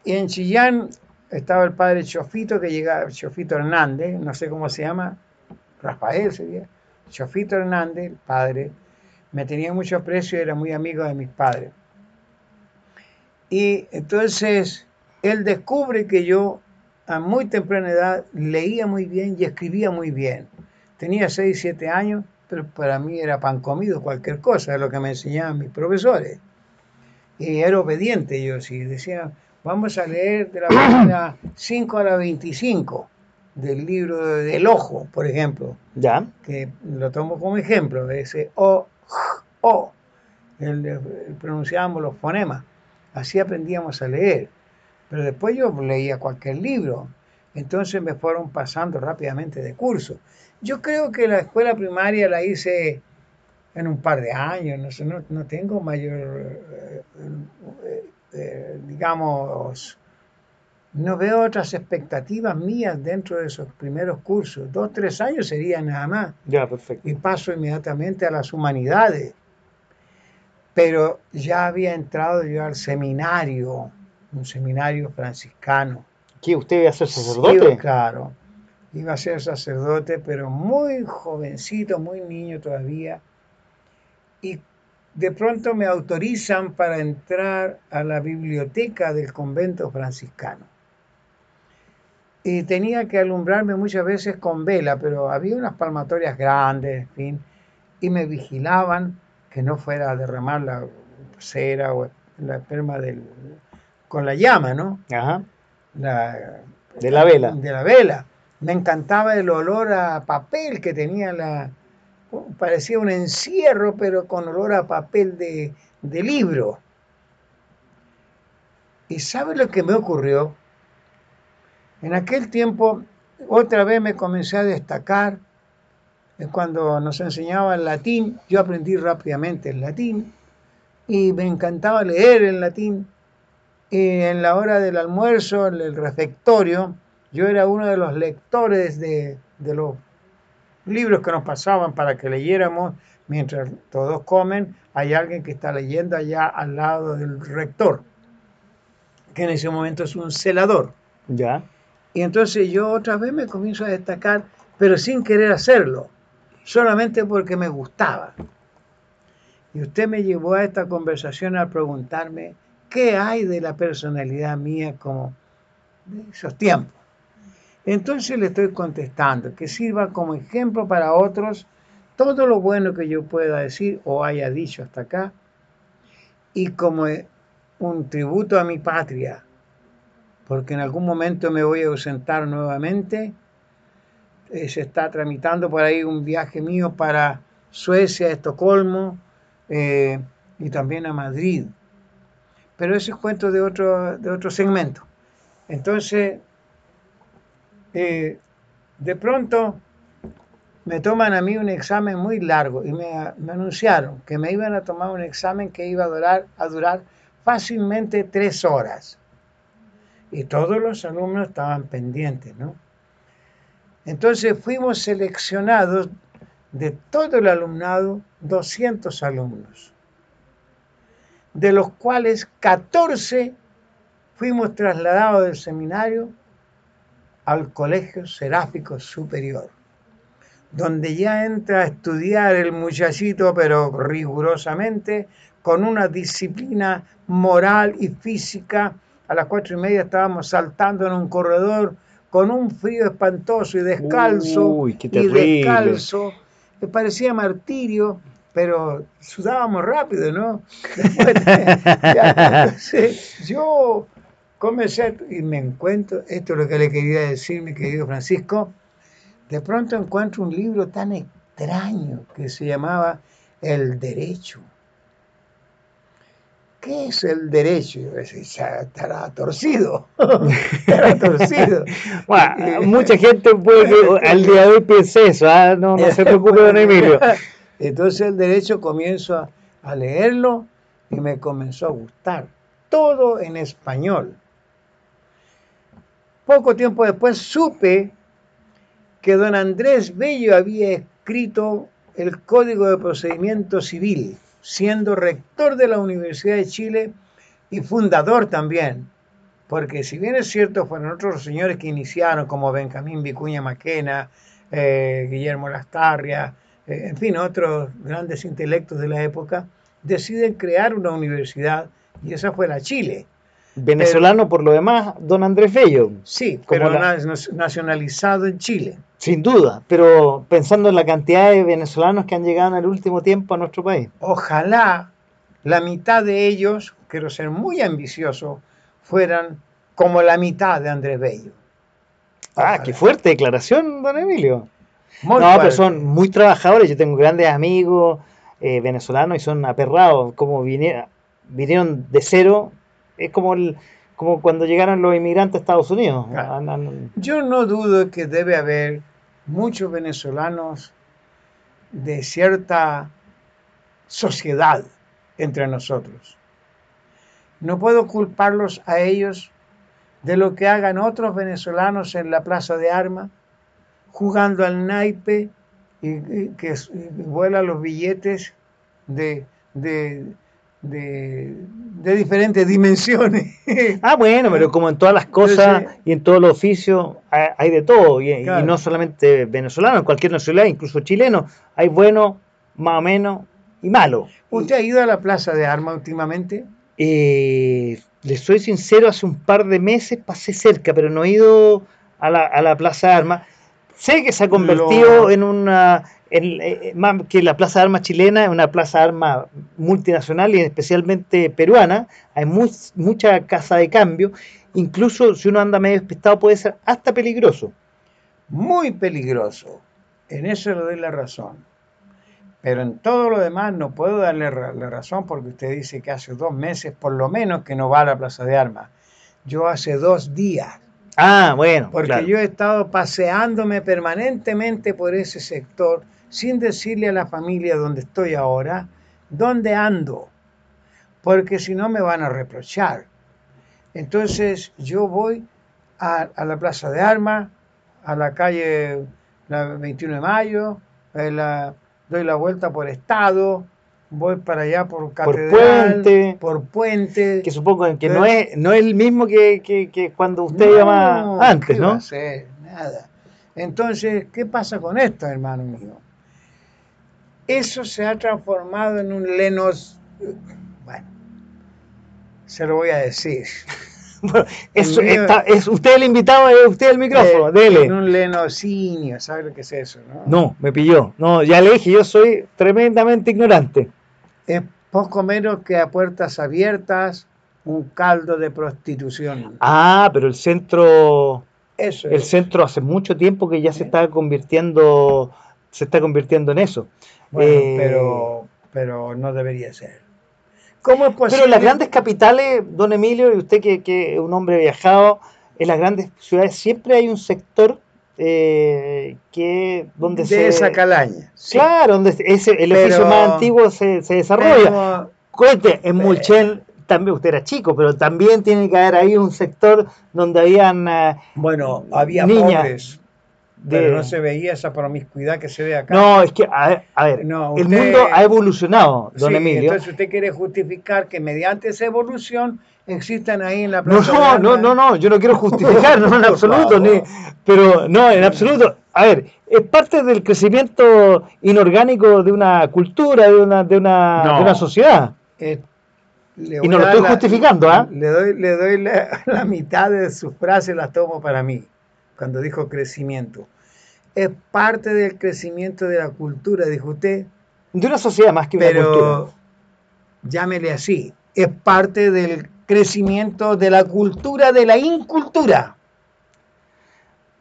Y en Chillán estaba el padre Chofito, que llegaba, Chofito Hernández, no sé cómo se llama, Rafael sería. Chofito Hernández, el padre, me tenía mucho aprecio y era muy amigo de mis padres. Y entonces él descubre que yo a muy temprana edad leía muy bien y escribía muy bien. Tenía 6, 7 años pero para mí era pan comido, cualquier cosa, lo que me enseñaban mis profesores. Y era obediente yo, si decía, vamos a leer de la página 5 a la 25 del libro del ojo, por ejemplo. Ya. Que lo tomo como ejemplo, ese O, O, el, pronunciábamos los fonemas. Así aprendíamos a leer. Pero después yo leía cualquier libro. Entonces me fueron pasando rápidamente de curso. Yo creo que la escuela primaria la hice en un par de años, no, no, tengo mayor, eh, eh, eh, digamos, no veo otras expectativas mías dentro de esos primeros cursos. Dos, tres años sería nada más. Ya, perfecto. Y paso inmediatamente a las humanidades. Pero ya había entrado yo al seminario, un seminario franciscano. ¿Qué? ¿Usted iba a ser sacerdote? Sí, claro iba a ser sacerdote, pero muy jovencito, muy niño todavía. Y de pronto me autorizan para entrar a la biblioteca del convento franciscano. Y tenía que alumbrarme muchas veces con vela, pero había unas palmatorias grandes, en fin, y me vigilaban que no fuera a derramar la cera o la esperma del, con la llama, ¿no? Ajá. La, de la vela. De la vela. Me encantaba el olor a papel que tenía la... Parecía un encierro, pero con olor a papel de, de libro. ¿Y sabe lo que me ocurrió? En aquel tiempo, otra vez me comencé a destacar. Cuando nos enseñaban latín, yo aprendí rápidamente el latín y me encantaba leer el latín. Y en la hora del almuerzo, en el refectorio, yo era uno de los lectores de, de los libros que nos pasaban para que leyéramos mientras todos comen, hay alguien que está leyendo allá al lado del rector, que en ese momento es un celador. Ya. Y entonces yo otra vez me comienzo a destacar, pero sin querer hacerlo, solamente porque me gustaba. Y usted me llevó a esta conversación al preguntarme qué hay de la personalidad mía como de esos tiempos. Entonces le estoy contestando, que sirva como ejemplo para otros todo lo bueno que yo pueda decir o haya dicho hasta acá, y como un tributo a mi patria, porque en algún momento me voy a ausentar nuevamente. Eh, se está tramitando por ahí un viaje mío para Suecia, Estocolmo eh, y también a Madrid. Pero ese es cuento de otro, de otro segmento. Entonces, eh, de pronto me toman a mí un examen muy largo y me, anunciaron que me iban a tomar un examen que iba a durar, a durar fácilmente tres horas. Y todos los alumnos estaban pendientes, ¿no? Entonces fuimos seleccionados de todo el alumnado, 200 alumnos, de los cuales 14 fuimos trasladados del seminario al Colegio Seráfico Superior, donde ya entra a estudiar el muchachito, pero rigurosamente, con una disciplina moral y física. A las cuatro y media estábamos saltando en un corredor con un frío espantoso y descalzo, y descalzo, que parecía martirio, pero sudábamos rápido, ¿no? yo comencé y me encuentro, esto es lo que le quería decir mi querido Francisco, de pronto encuentro un libro tan extraño que se llamaba El Derecho. ¿Qué es el derecho? Yo decía, estará torcido. estará torcido. mucha gente puede que al día de hoy piense eso, ¿ah? no, no se preocupe, don Emilio. Entonces el derecho comienzo a leerlo y me comenzó a gustar. Todo en español. Poco tiempo después supe que don Andrés Bello había escrito el Código de Procedimiento Civil, siendo rector de la Universidad de Chile y fundador también. Porque si bien es cierto, fueron otros señores que iniciaron, como Benjamín Vicuña Maquena, eh, Guillermo Lastarria, eh, en fin, otros grandes intelectos de la época, deciden crear una universidad y esa fue la Chile. Venezolano por lo demás, don Andrés Bello. Sí, pero nacionalizado en Chile. Sin duda, pero pensando en la cantidad de venezolanos que han llegado en el último tiempo a nuestro país. Ojalá la mitad de ellos, quiero ser muy ambicioso, fueran como la mitad de Andrés Bello. Ah, qué fuerte declaración, don Emilio. No, pero son muy trabajadores. Yo tengo grandes amigos eh, venezolanos y son aperrados. Como vinieron, vinieron de cero es como, el, como cuando llegaron los inmigrantes a Estados Unidos. Yo no dudo que debe haber muchos venezolanos de cierta sociedad entre nosotros. No puedo culparlos a ellos de lo que hagan otros venezolanos en la plaza de armas, jugando al naipe y, que vuelan los billetes de, de, diferentes dimensiones. Ah, bueno, pero como en todas las cosas y en todos los oficios hay, de todo, y, no solamente venezolano, en cualquier nacionalidad, incluso chileno, hay bueno, más o menos, y malo. ¿Usted ha ido a la Plaza de Armas últimamente? Eh, le soy sincero, hace un par de meses pasé cerca, pero no he ido a la, a la Plaza de Armas. Sé que se ha convertido en una eh, más que la Plaza de Armas chilena es una plaza de armas multinacional y especialmente peruana, hay mucha casa de cambio, incluso si uno anda medio despistado puede ser hasta peligroso. Muy peligroso, en eso le doy la razón. Pero en todo lo demás no puedo darle la razón porque usted dice que hace dos meses por lo menos que no va a la Plaza de Armas. Yo hace dos días Ah, bueno. Porque yo he estado paseándome permanentemente por ese sector sin decirle a la familia donde estoy ahora, dónde ando, porque si no me van a reprochar. Entonces yo voy a, la Plaza de Armas, a la calle la 21 de Mayo, la, doy la vuelta por Estado, voy para allá por Catedral, por Puente, por Puente. Que supongo que no es, no es el mismo que, que, cuando usted iba más antes, ¿no? nada. Entonces, ¿qué pasa con esto, hermano mío? Eso se ha transformado en un lenos... Bueno, se lo voy a decir. Bueno, eso, es usted el invitado, es usted el micrófono, dele. En un lenocinio, ¿sabe lo que es eso? No? no, me pilló. No, ya le dije, yo soy tremendamente ignorante es poco menos que a puertas abiertas un caldo de prostitución. Ah, pero el centro, eso el centro hace mucho tiempo que ya se está convirtiendo, se está convirtiendo en eso. Bueno, eh, pero, pero no debería ser. ¿Cómo es posible? Pero en las grandes capitales, don Emilio, y usted que, que es un hombre viajado, en las grandes ciudades siempre hay un sector eh, que donde de esa calaña. Claro, donde ese, el oficio más antiguo se, se desarrolla. Cuente, en Mulchen también usted era chico, pero también tiene que haber ahí un sector donde habían eh, bueno, había niñas. Pero no se veía esa promiscuidad que se ve acá. No, es que, a ver, a ver el mundo ha evolucionado, don Emilio. Entonces usted quiere justificar que mediante esa evolución existan ahí en la plaza. No, no, no, no, yo no quiero justificar, no en absoluto, ni, pero no, en absoluto. A ver, es parte del crecimiento inorgánico de una cultura, de una, de una, de una sociedad. Eh, y no lo estoy justificando, ¿ah? Le doy, le doy la, la, mitad de sus frases, las tomo para mí, cuando dijo crecimiento. Es parte del crecimiento de la cultura, dijo usted. De una sociedad más que una pero, cultura. Llámele así, es parte del crecimiento de la cultura de la incultura.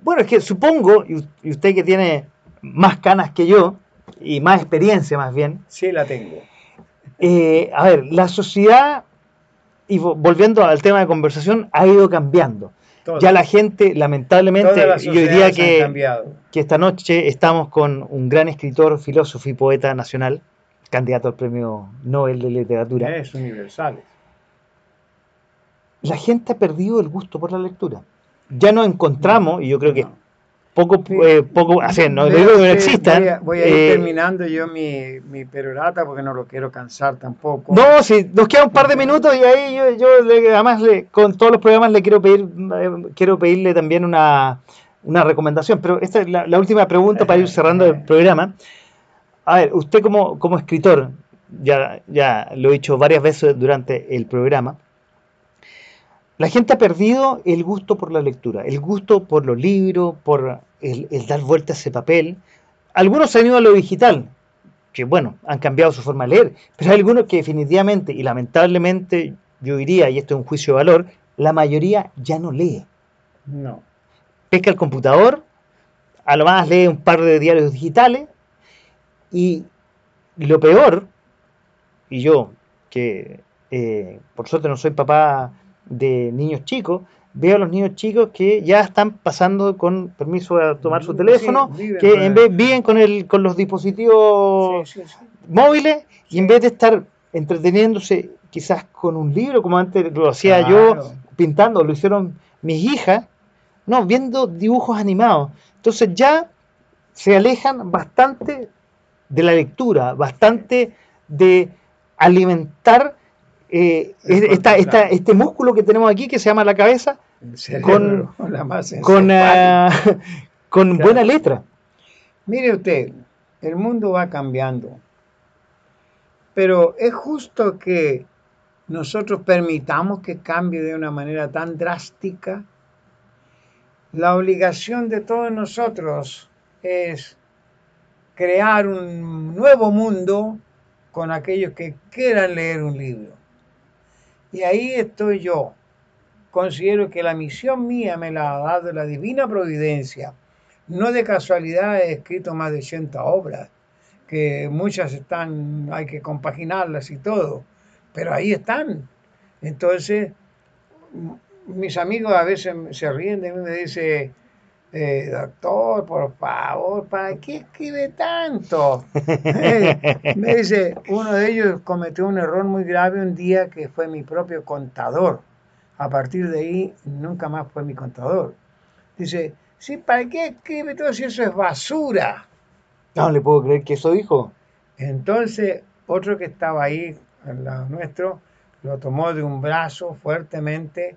Bueno, es que supongo, y usted que tiene más canas que yo, y más experiencia más bien. Sí, la tengo. Eh, a ver, la sociedad, y volviendo al tema de conversación, ha ido cambiando. Ya la gente, lamentablemente, yo diría que, que esta noche estamos con un gran escritor, filósofo y poeta nacional, candidato al premio Nobel de Literatura. Es universal la gente ha perdido el gusto por la lectura. Ya no encontramos, y yo creo que poco, eh, poco, así, no digo que no exista. Voy a, ir eh, terminando yo mi, mi, perorata porque no lo quiero cansar tampoco. No, sí, nos queda un par de minutos y ahí yo, yo le, además le, con todos los programas le quiero pedir, eh, quiero pedirle también una, una recomendación, pero esta es la, la, última pregunta para ir cerrando el programa. A ver, usted como, como escritor, ya, ya lo he dicho varias veces durante el programa, la gente ha perdido el gusto por la lectura, el gusto por los libros, por el, dar vuelta a ese papel. Algunos se han ido a lo digital, que bueno, han cambiado su forma de leer, pero hay algunos que definitivamente y lamentablemente yo diría, y esto es un juicio de valor, la mayoría ya no lee. No. Pesca el computador, a lo más lee un par de diarios digitales y lo peor, y yo, que eh, por suerte no soy papá de niños chicos, veo a los niños chicos que ya están pasando con permiso a tomar su teléfono, que en vez viven con el con los dispositivos móviles y en vez de estar entreteniéndose quizás con un libro como antes lo hacía yo pintando, lo hicieron mis hijas, no, viendo dibujos animados. Entonces ya se alejan bastante de la lectura, bastante de alimentar eh, esta, este músculo que tenemos aquí que se llama la cabeza con, con, ah, con buena letra. Mire usted, el mundo va cambiando, pero es justo que nosotros permitamos que cambie de una manera tan drástica. La obligación de todos nosotros es crear un nuevo mundo con aquellos que quieran leer un libro. Y ahí estoy yo. Considero que la misión mía me la ha dado la divina providencia. No de casualidad he escrito más de 80 obras, que muchas están, hay que compaginarlas y todo, pero ahí están. Entonces, mis amigos a veces se ríen de mí y me dicen, eh, doctor, por favor, ¿para qué escribe tanto? me dice, uno de ellos cometió un error muy grave un día que fue mi propio contador. A partir de ahí, nunca más fue mi contador. Dice, sí, ¿para qué escribe todo si eso es basura? No le puedo creer que eso dijo. Entonces, otro que estaba ahí al lado nuestro, lo tomó de un brazo fuertemente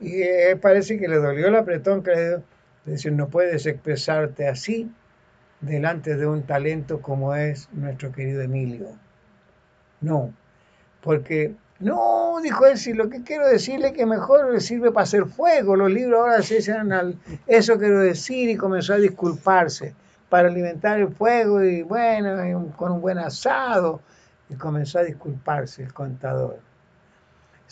y eh, parece que le dolió el apretón que le dio es decir, no puedes expresarte así delante de un talento como es nuestro querido Emilio. No, porque no, dijo él, si lo que quiero decirle es que mejor le sirve para hacer fuego, los libros ahora se echan al... Eso quiero decir y comenzó a disculparse para alimentar el fuego y bueno, con un buen asado. Y comenzó a disculparse el contador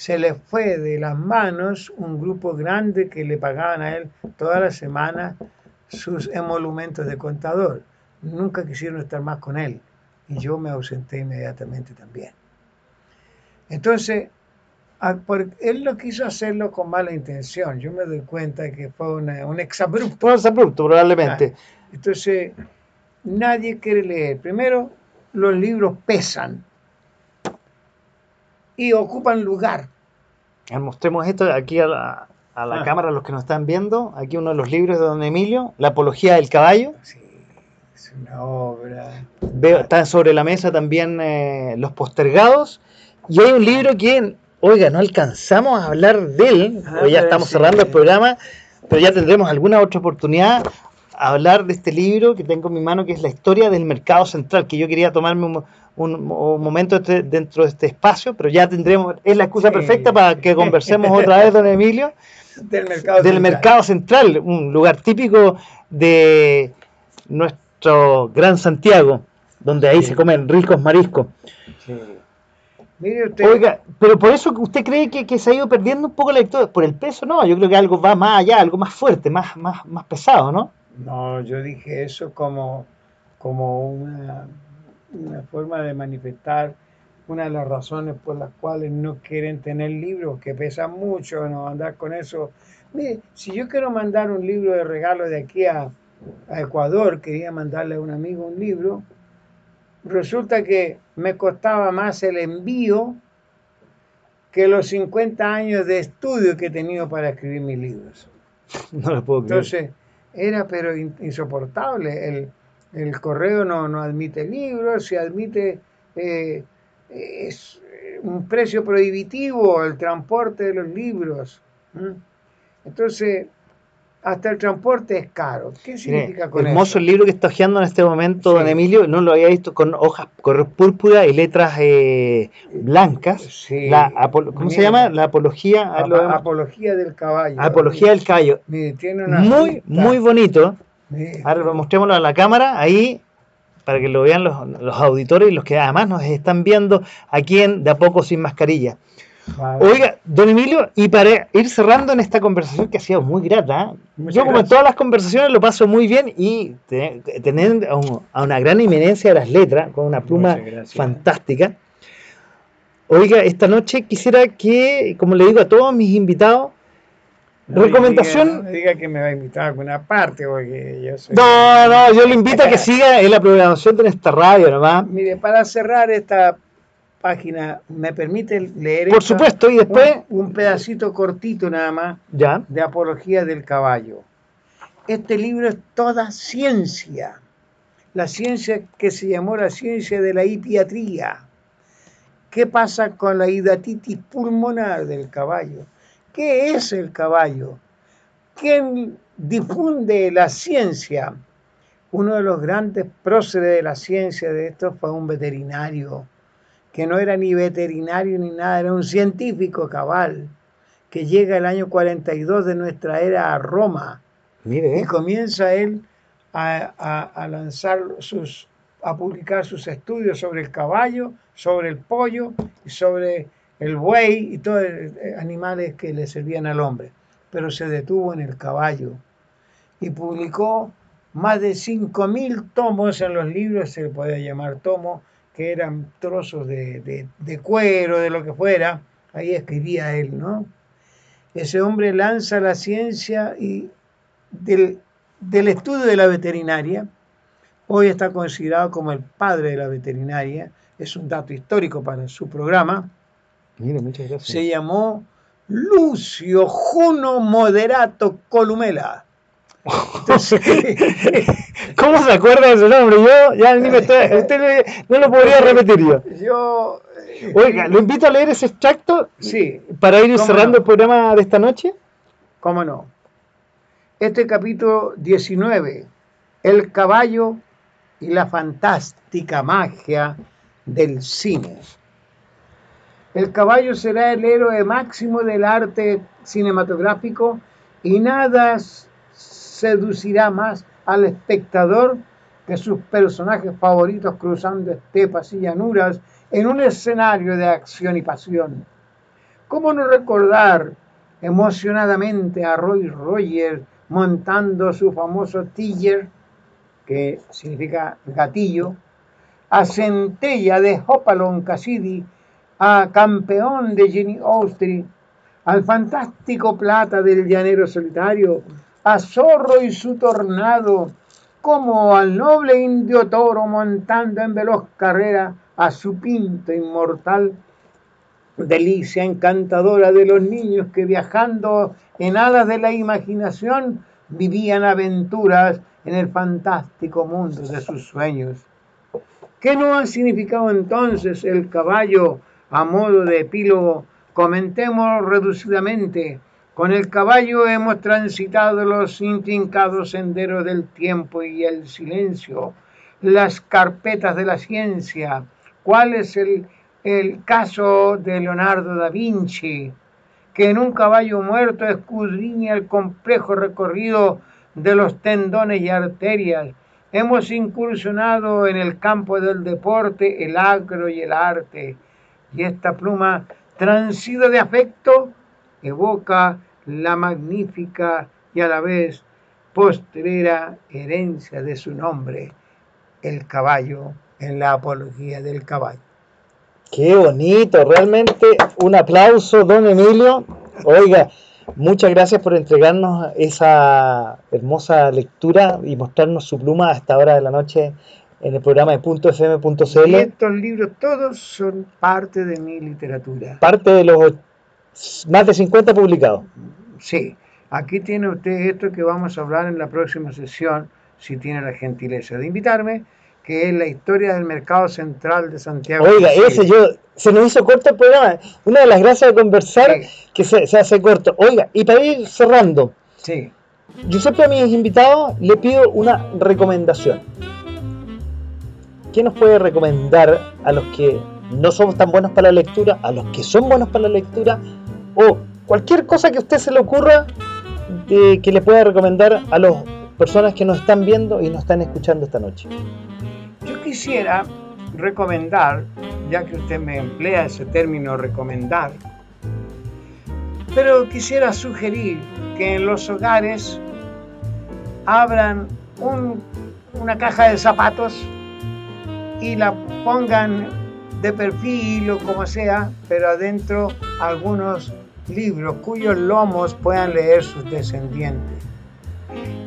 se le fue de las manos un grupo grande que le pagaban a él toda la semana sus emolumentos de contador. Nunca quisieron estar más con él y yo me ausenté inmediatamente también. Entonces, él no quiso hacerlo con mala intención. Yo me doy cuenta que fue un exabrupto. Un exabrupto, probablemente. Ah, entonces, nadie quiere leer. Primero, los libros pesan y ocupan lugar. Mostremos esto aquí a la, a la ah. cámara, los que nos están viendo. Aquí uno de los libros de don Emilio, La Apología del Caballo. Sí, es una obra. Veo, están sobre la mesa también eh, Los Postergados. Y hay un libro que, oiga, no alcanzamos a hablar de él, ah, ya estamos cerrando el programa, pero ya tendremos alguna otra oportunidad a hablar de este libro que tengo en mi mano, que es La Historia del Mercado Central, que yo quería tomarme un un, momento este, dentro de este espacio, pero ya tendremos, es la excusa perfecta para que conversemos otra vez, don Emilio, del, mercado, del central. mercado central, un lugar típico de nuestro Gran Santiago, donde ahí se comen ricos mariscos. Oiga, pero por eso usted cree que, que, se ha ido perdiendo un poco la lectura, por el peso, no, yo creo que algo va más allá, algo más fuerte, más, más, más pesado, ¿no? No, yo dije eso como, como una una forma de manifestar una de las razones por las cuales no quieren tener libros que pesan mucho, no andar con eso. Mire, si yo quiero mandar un libro de regalo de aquí a, a Ecuador, quería mandarle a un amigo un libro, resulta que me costaba más el envío que los 50 años de estudio que he tenido para escribir mis libros. No lo puedo creer. Entonces, era pero insoportable el el correo no, no admite libros, se admite eh, es un precio prohibitivo el transporte de los libros. Entonces, hasta el transporte es caro. ¿Qué significa con hermoso el libro que está hojeando en este momento, don Emilio, no lo había visto con hojas color púrpura y letras eh, blancas. La, ¿Cómo se llama? La apología. apología del caballo. Apología del caballo. muy, muy bonito. Ahora mostrémoslo a la cámara, ahí, para que lo vean los, auditores y los que además nos están viendo aquí en De a poco sin mascarilla. Oiga, don Emilio, y para ir cerrando en esta conversación que ha sido muy grata, ¿eh? yo como en todas las conversaciones lo paso muy bien y tener a, una gran eminencia de las letras, con una pluma fantástica. Oiga, esta noche quisiera que, como le digo a todos mis invitados, Recomendación. No diga, que me va a invitar a alguna parte, porque yo soy. No, no, yo le invito a que siga en la programación de esta radio nomás. Mire, para cerrar esta página, ¿me permite leer Por supuesto, y después. Un, pedacito cortito nada más ¿Ya? de Apología del Caballo. Este libro es toda ciencia. La ciencia que se llamó la ciencia de la hipiatría. ¿Qué pasa con la hidatitis pulmonar del caballo? ¿Qué es el caballo? ¿Quién difunde la ciencia? Uno de los grandes próceres de la ciencia de esto fue un veterinario, que no era ni veterinario ni nada, era un científico cabal, que llega el año 42 de nuestra era a Roma. Mire. Y comienza él a, a lanzar sus, a publicar sus estudios sobre el caballo, sobre el pollo y sobre el buey y todos eh, animales que le servían al hombre, pero se detuvo en el caballo y publicó más de 5.000 tomos en los libros, se le podía llamar tomo, que eran trozos de, de, cuero, de lo que fuera, ahí escribía él, ¿no? Ese hombre lanza la ciencia y del, del estudio de la veterinaria. Hoy está considerado como el padre de la veterinaria. Es un dato histórico para su programa. Mire, muchas gracias. Se llamó Lucio Juno Moderato Columela. Entonces, ¿Cómo se acuerda de su nombre? Yo ya ni me estoy, usted no lo podría repetir yo. Yo. Oiga, lo invito a leer ese extracto Sí, para ir ¿Cómo cerrando no? el programa de esta noche. cómo no. Este capítulo 19, el caballo y la fantástica magia del cine. El caballo será el héroe máximo del arte cinematográfico y nada seducirá más al espectador que sus personajes favoritos cruzando estepas y llanuras en un escenario de acción y pasión. ¿Cómo no recordar emocionadamente a Roy Roger montando su famoso Tiger, que significa gatillo, a Centella de Hopalong Cassidy, a Campeón de Jenny Austri, al fantástico Plata del Llanero Solitario, a Zorro y su Tornado, como al noble indio toro montando en veloz carrera a su pinto inmortal, delicia encantadora de los niños que viajando en alas de la imaginación vivían aventuras en el fantástico mundo de sus sueños. ¿Qué no ha significado entonces el caballo a modo de epílogo? Comentemos reducidamente. Con el caballo hemos transitado los intrincados senderos del tiempo y el silencio, las carpetas de la ciencia. ¿Cuál es el, el caso de Leonardo da Vinci? que en un caballo muerto escudriña el complejo recorrido de los tendones y arterias. Hemos incursionado en el campo del deporte, el agro y el arte. Y esta pluma transida de afecto evoca la magnífica y a la vez postrera herencia de su nombre, el caballo, en la apología del caballo. Qué bonito, realmente un aplauso, don Emilio. Oiga, muchas gracias por entregarnos esa hermosa lectura y mostrarnos su pluma a esta hora de la noche en el programa de Y .fm.cl. estos libros todos son parte de mi literatura. Parte de los más de 50 publicados. Sí, aquí tiene usted esto que vamos a hablar en la próxima sesión, si tiene la gentileza de invitarme, que es la historia del mercado central de Santiago. de Oiga, Chile. ese yo, se nos hizo corto el programa. Una de las gracias de conversar Sí. que se, se hace corto. Oiga, y para ir cerrando, Sí, yo siempre a mis invitados le pido una recomendación. ¿Qué nos puede recomendar a los que no somos tan buenos para la lectura, a los que son buenos para la lectura, o cualquier cosa que a usted se le ocurra de- que le pueda recomendar a las personas que nos están viendo y nos están escuchando esta noche? yo quisiera recomendar, ya que usted me emplea ese término recomendar, pero quisiera sugerir que en los hogares abran un- una caja de zapatos y la pongan de perfil o como sea, pero adentro algunos libros cuyos lomos puedan leer sus descendientes.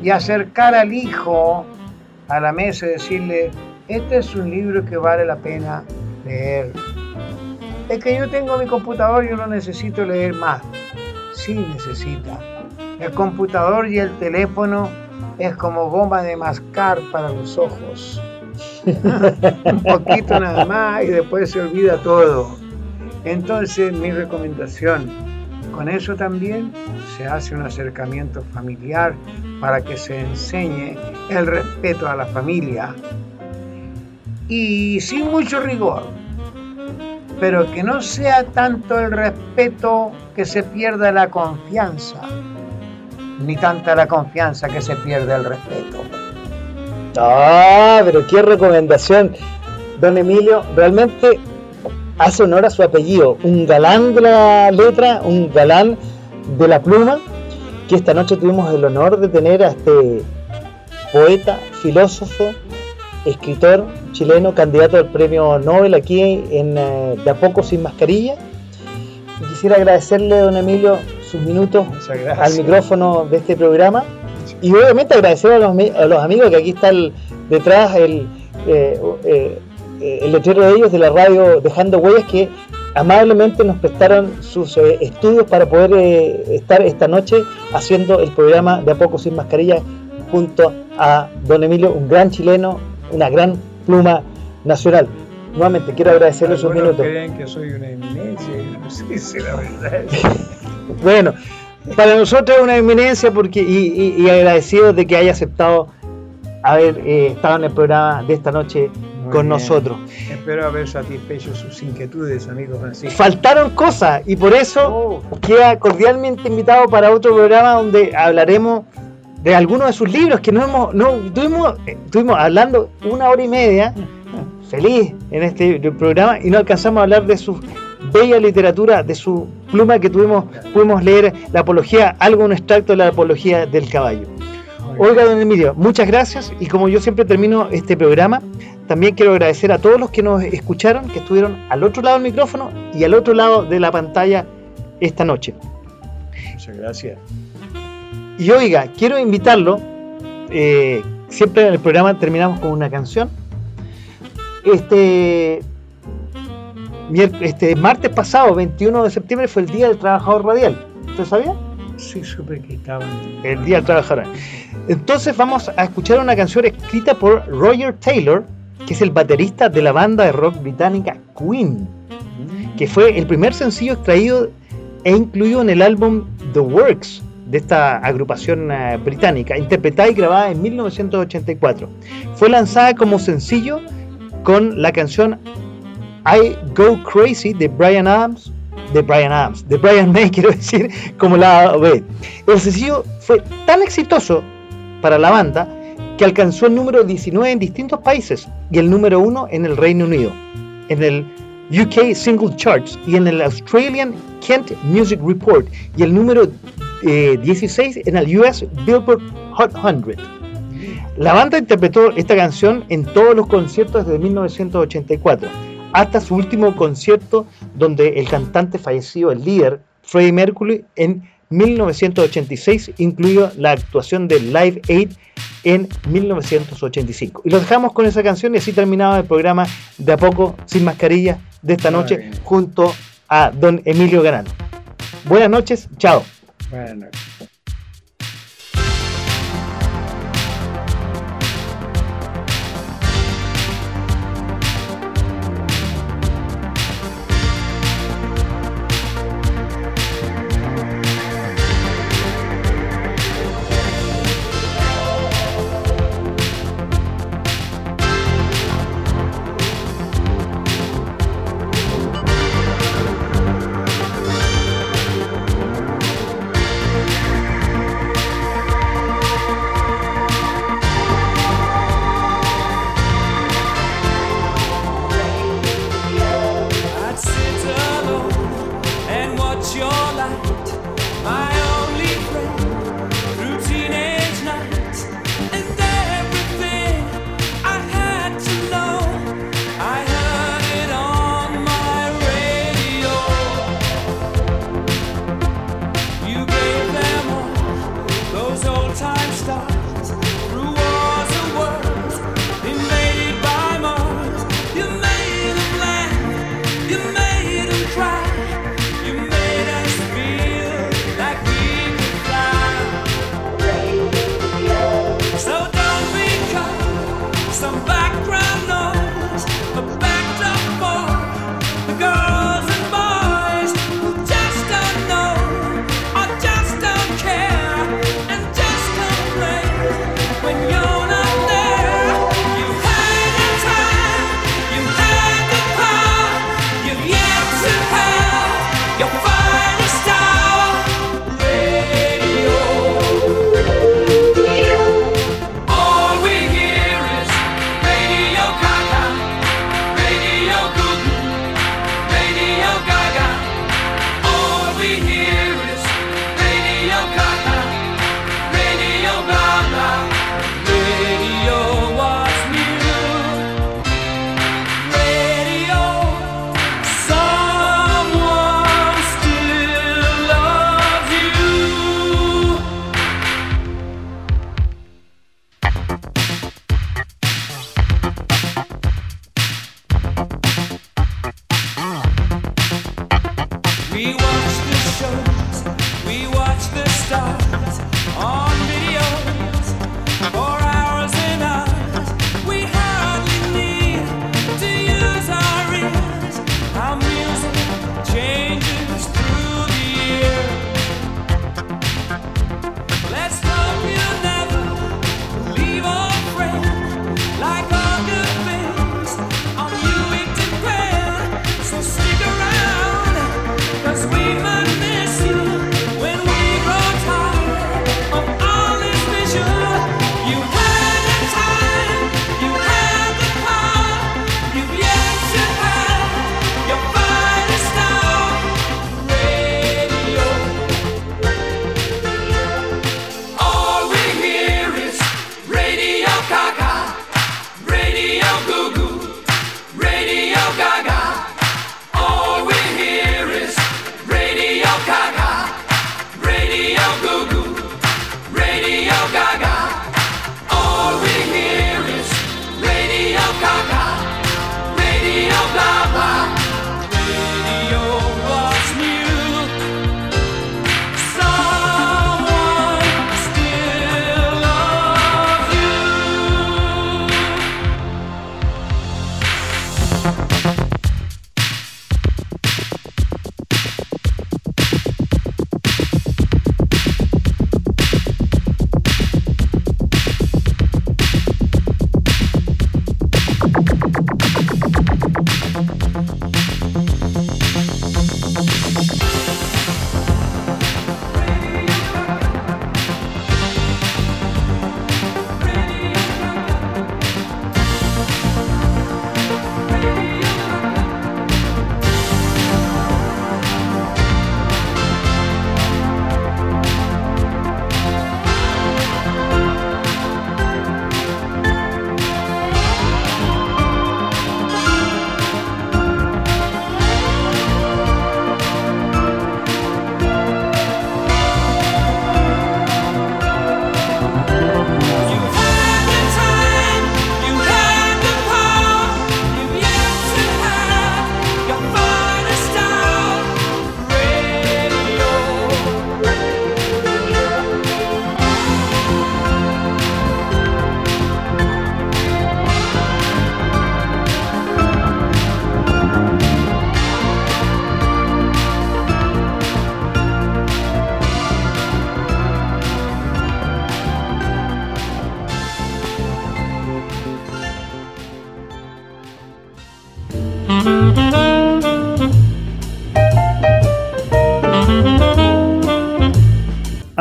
Y acercar al hijo a la mesa y decirle, este es un libro que vale la pena leer. Es que yo tengo mi computador y yo no necesito leer más. Sí necesita. El computador y el teléfono es como goma de mascar para los ojos. Un poquito nada más y después se olvida todo. Entonces mi recomendación, con eso también se hace un acercamiento familiar para que se enseñe el respeto a la familia y sin mucho rigor, pero que no sea tanto el respeto que se pierda la confianza, ni tanta la confianza que se pierda el respeto. Ah, pero qué recomendación. Don Emilio, realmente hace honor a su apellido. Un galán de la letra, un galán de la pluma, que esta noche tuvimos el honor de tener a este poeta, filósofo, escritor chileno, candidato al premio Nobel aquí en eh, De a poco sin mascarilla. Y quisiera agradecerle, don Emilio, sus minutos al micrófono de este programa. Y obviamente agradecer a los, amigos que aquí está detrás el, eh, eh, el letrero de ellos de la radio Dejando Huellas que amablemente nos prestaron sus eh, estudios para poder estar esta noche haciendo el programa de A Poco Sin Mascarilla junto a don Emilio, un gran chileno, una gran pluma nacional. Nuevamente quiero agradecerle sus minutos. creen que soy una eminencia, no sé si la verdad bueno, para nosotros es una eminencia porque y, agradecido de que haya aceptado haber eh, estado en el programa de esta noche con nosotros. Espero haber satisfecho sus inquietudes, amigos Francisco. Faltaron cosas y por eso oh. queda cordialmente invitado para otro programa donde hablaremos de algunos de sus libros que no hemos, no, estuvimos, estuvimos hablando una hora y media, feliz en este programa, y no alcanzamos a hablar de su bella literatura, de su pluma que tuvimos, pudimos leer la apología, algo un extracto de la apología del caballo. Oiga, don Emilio, muchas gracias y como yo siempre termino este programa, también quiero agradecer a todos los que nos escucharon, que estuvieron al otro lado del micrófono y al otro lado de la pantalla esta noche. Muchas gracias. Y oiga, quiero invitarlo, eh, siempre en el programa terminamos con una canción. Este, este martes pasado, 21 de septiembre, fue el Día del Trabajador Radial. ¿Usted sabía? Sí, supe que estaba. El Día del Trabajador. Entonces vamos a escuchar una canción escrita por Roger Taylor, que es el baterista de la banda de rock británica Queen, que fue el primer sencillo extraído e incluido en el álbum The Works de esta agrupación eh, británica, interpretada y grabada en 1984. Fue lanzada como sencillo con la canción I Go Crazy de Brian Adams, de Brian Adams, de Brian May, quiero decir, como la B. El sencillo fue tan exitoso para la banda que alcanzó el número 19 en distintos países y el número 1 en el Reino Unido, en el UK Single Charts y en el Australian Kent Music Report y el número 16 eh, en el US Billboard Hot 100. La banda interpretó esta canción en todos los conciertos desde 1984, hasta su último concierto donde el cantante falleció, el líder Freddie Mercury, en 1986, incluido la actuación de Live Aid en 1985. Y lo dejamos con esa canción y así terminaba el programa de a poco sin mascarilla de esta noche junto a don Emilio Garano. Buenas noches, chao. Buenas noches.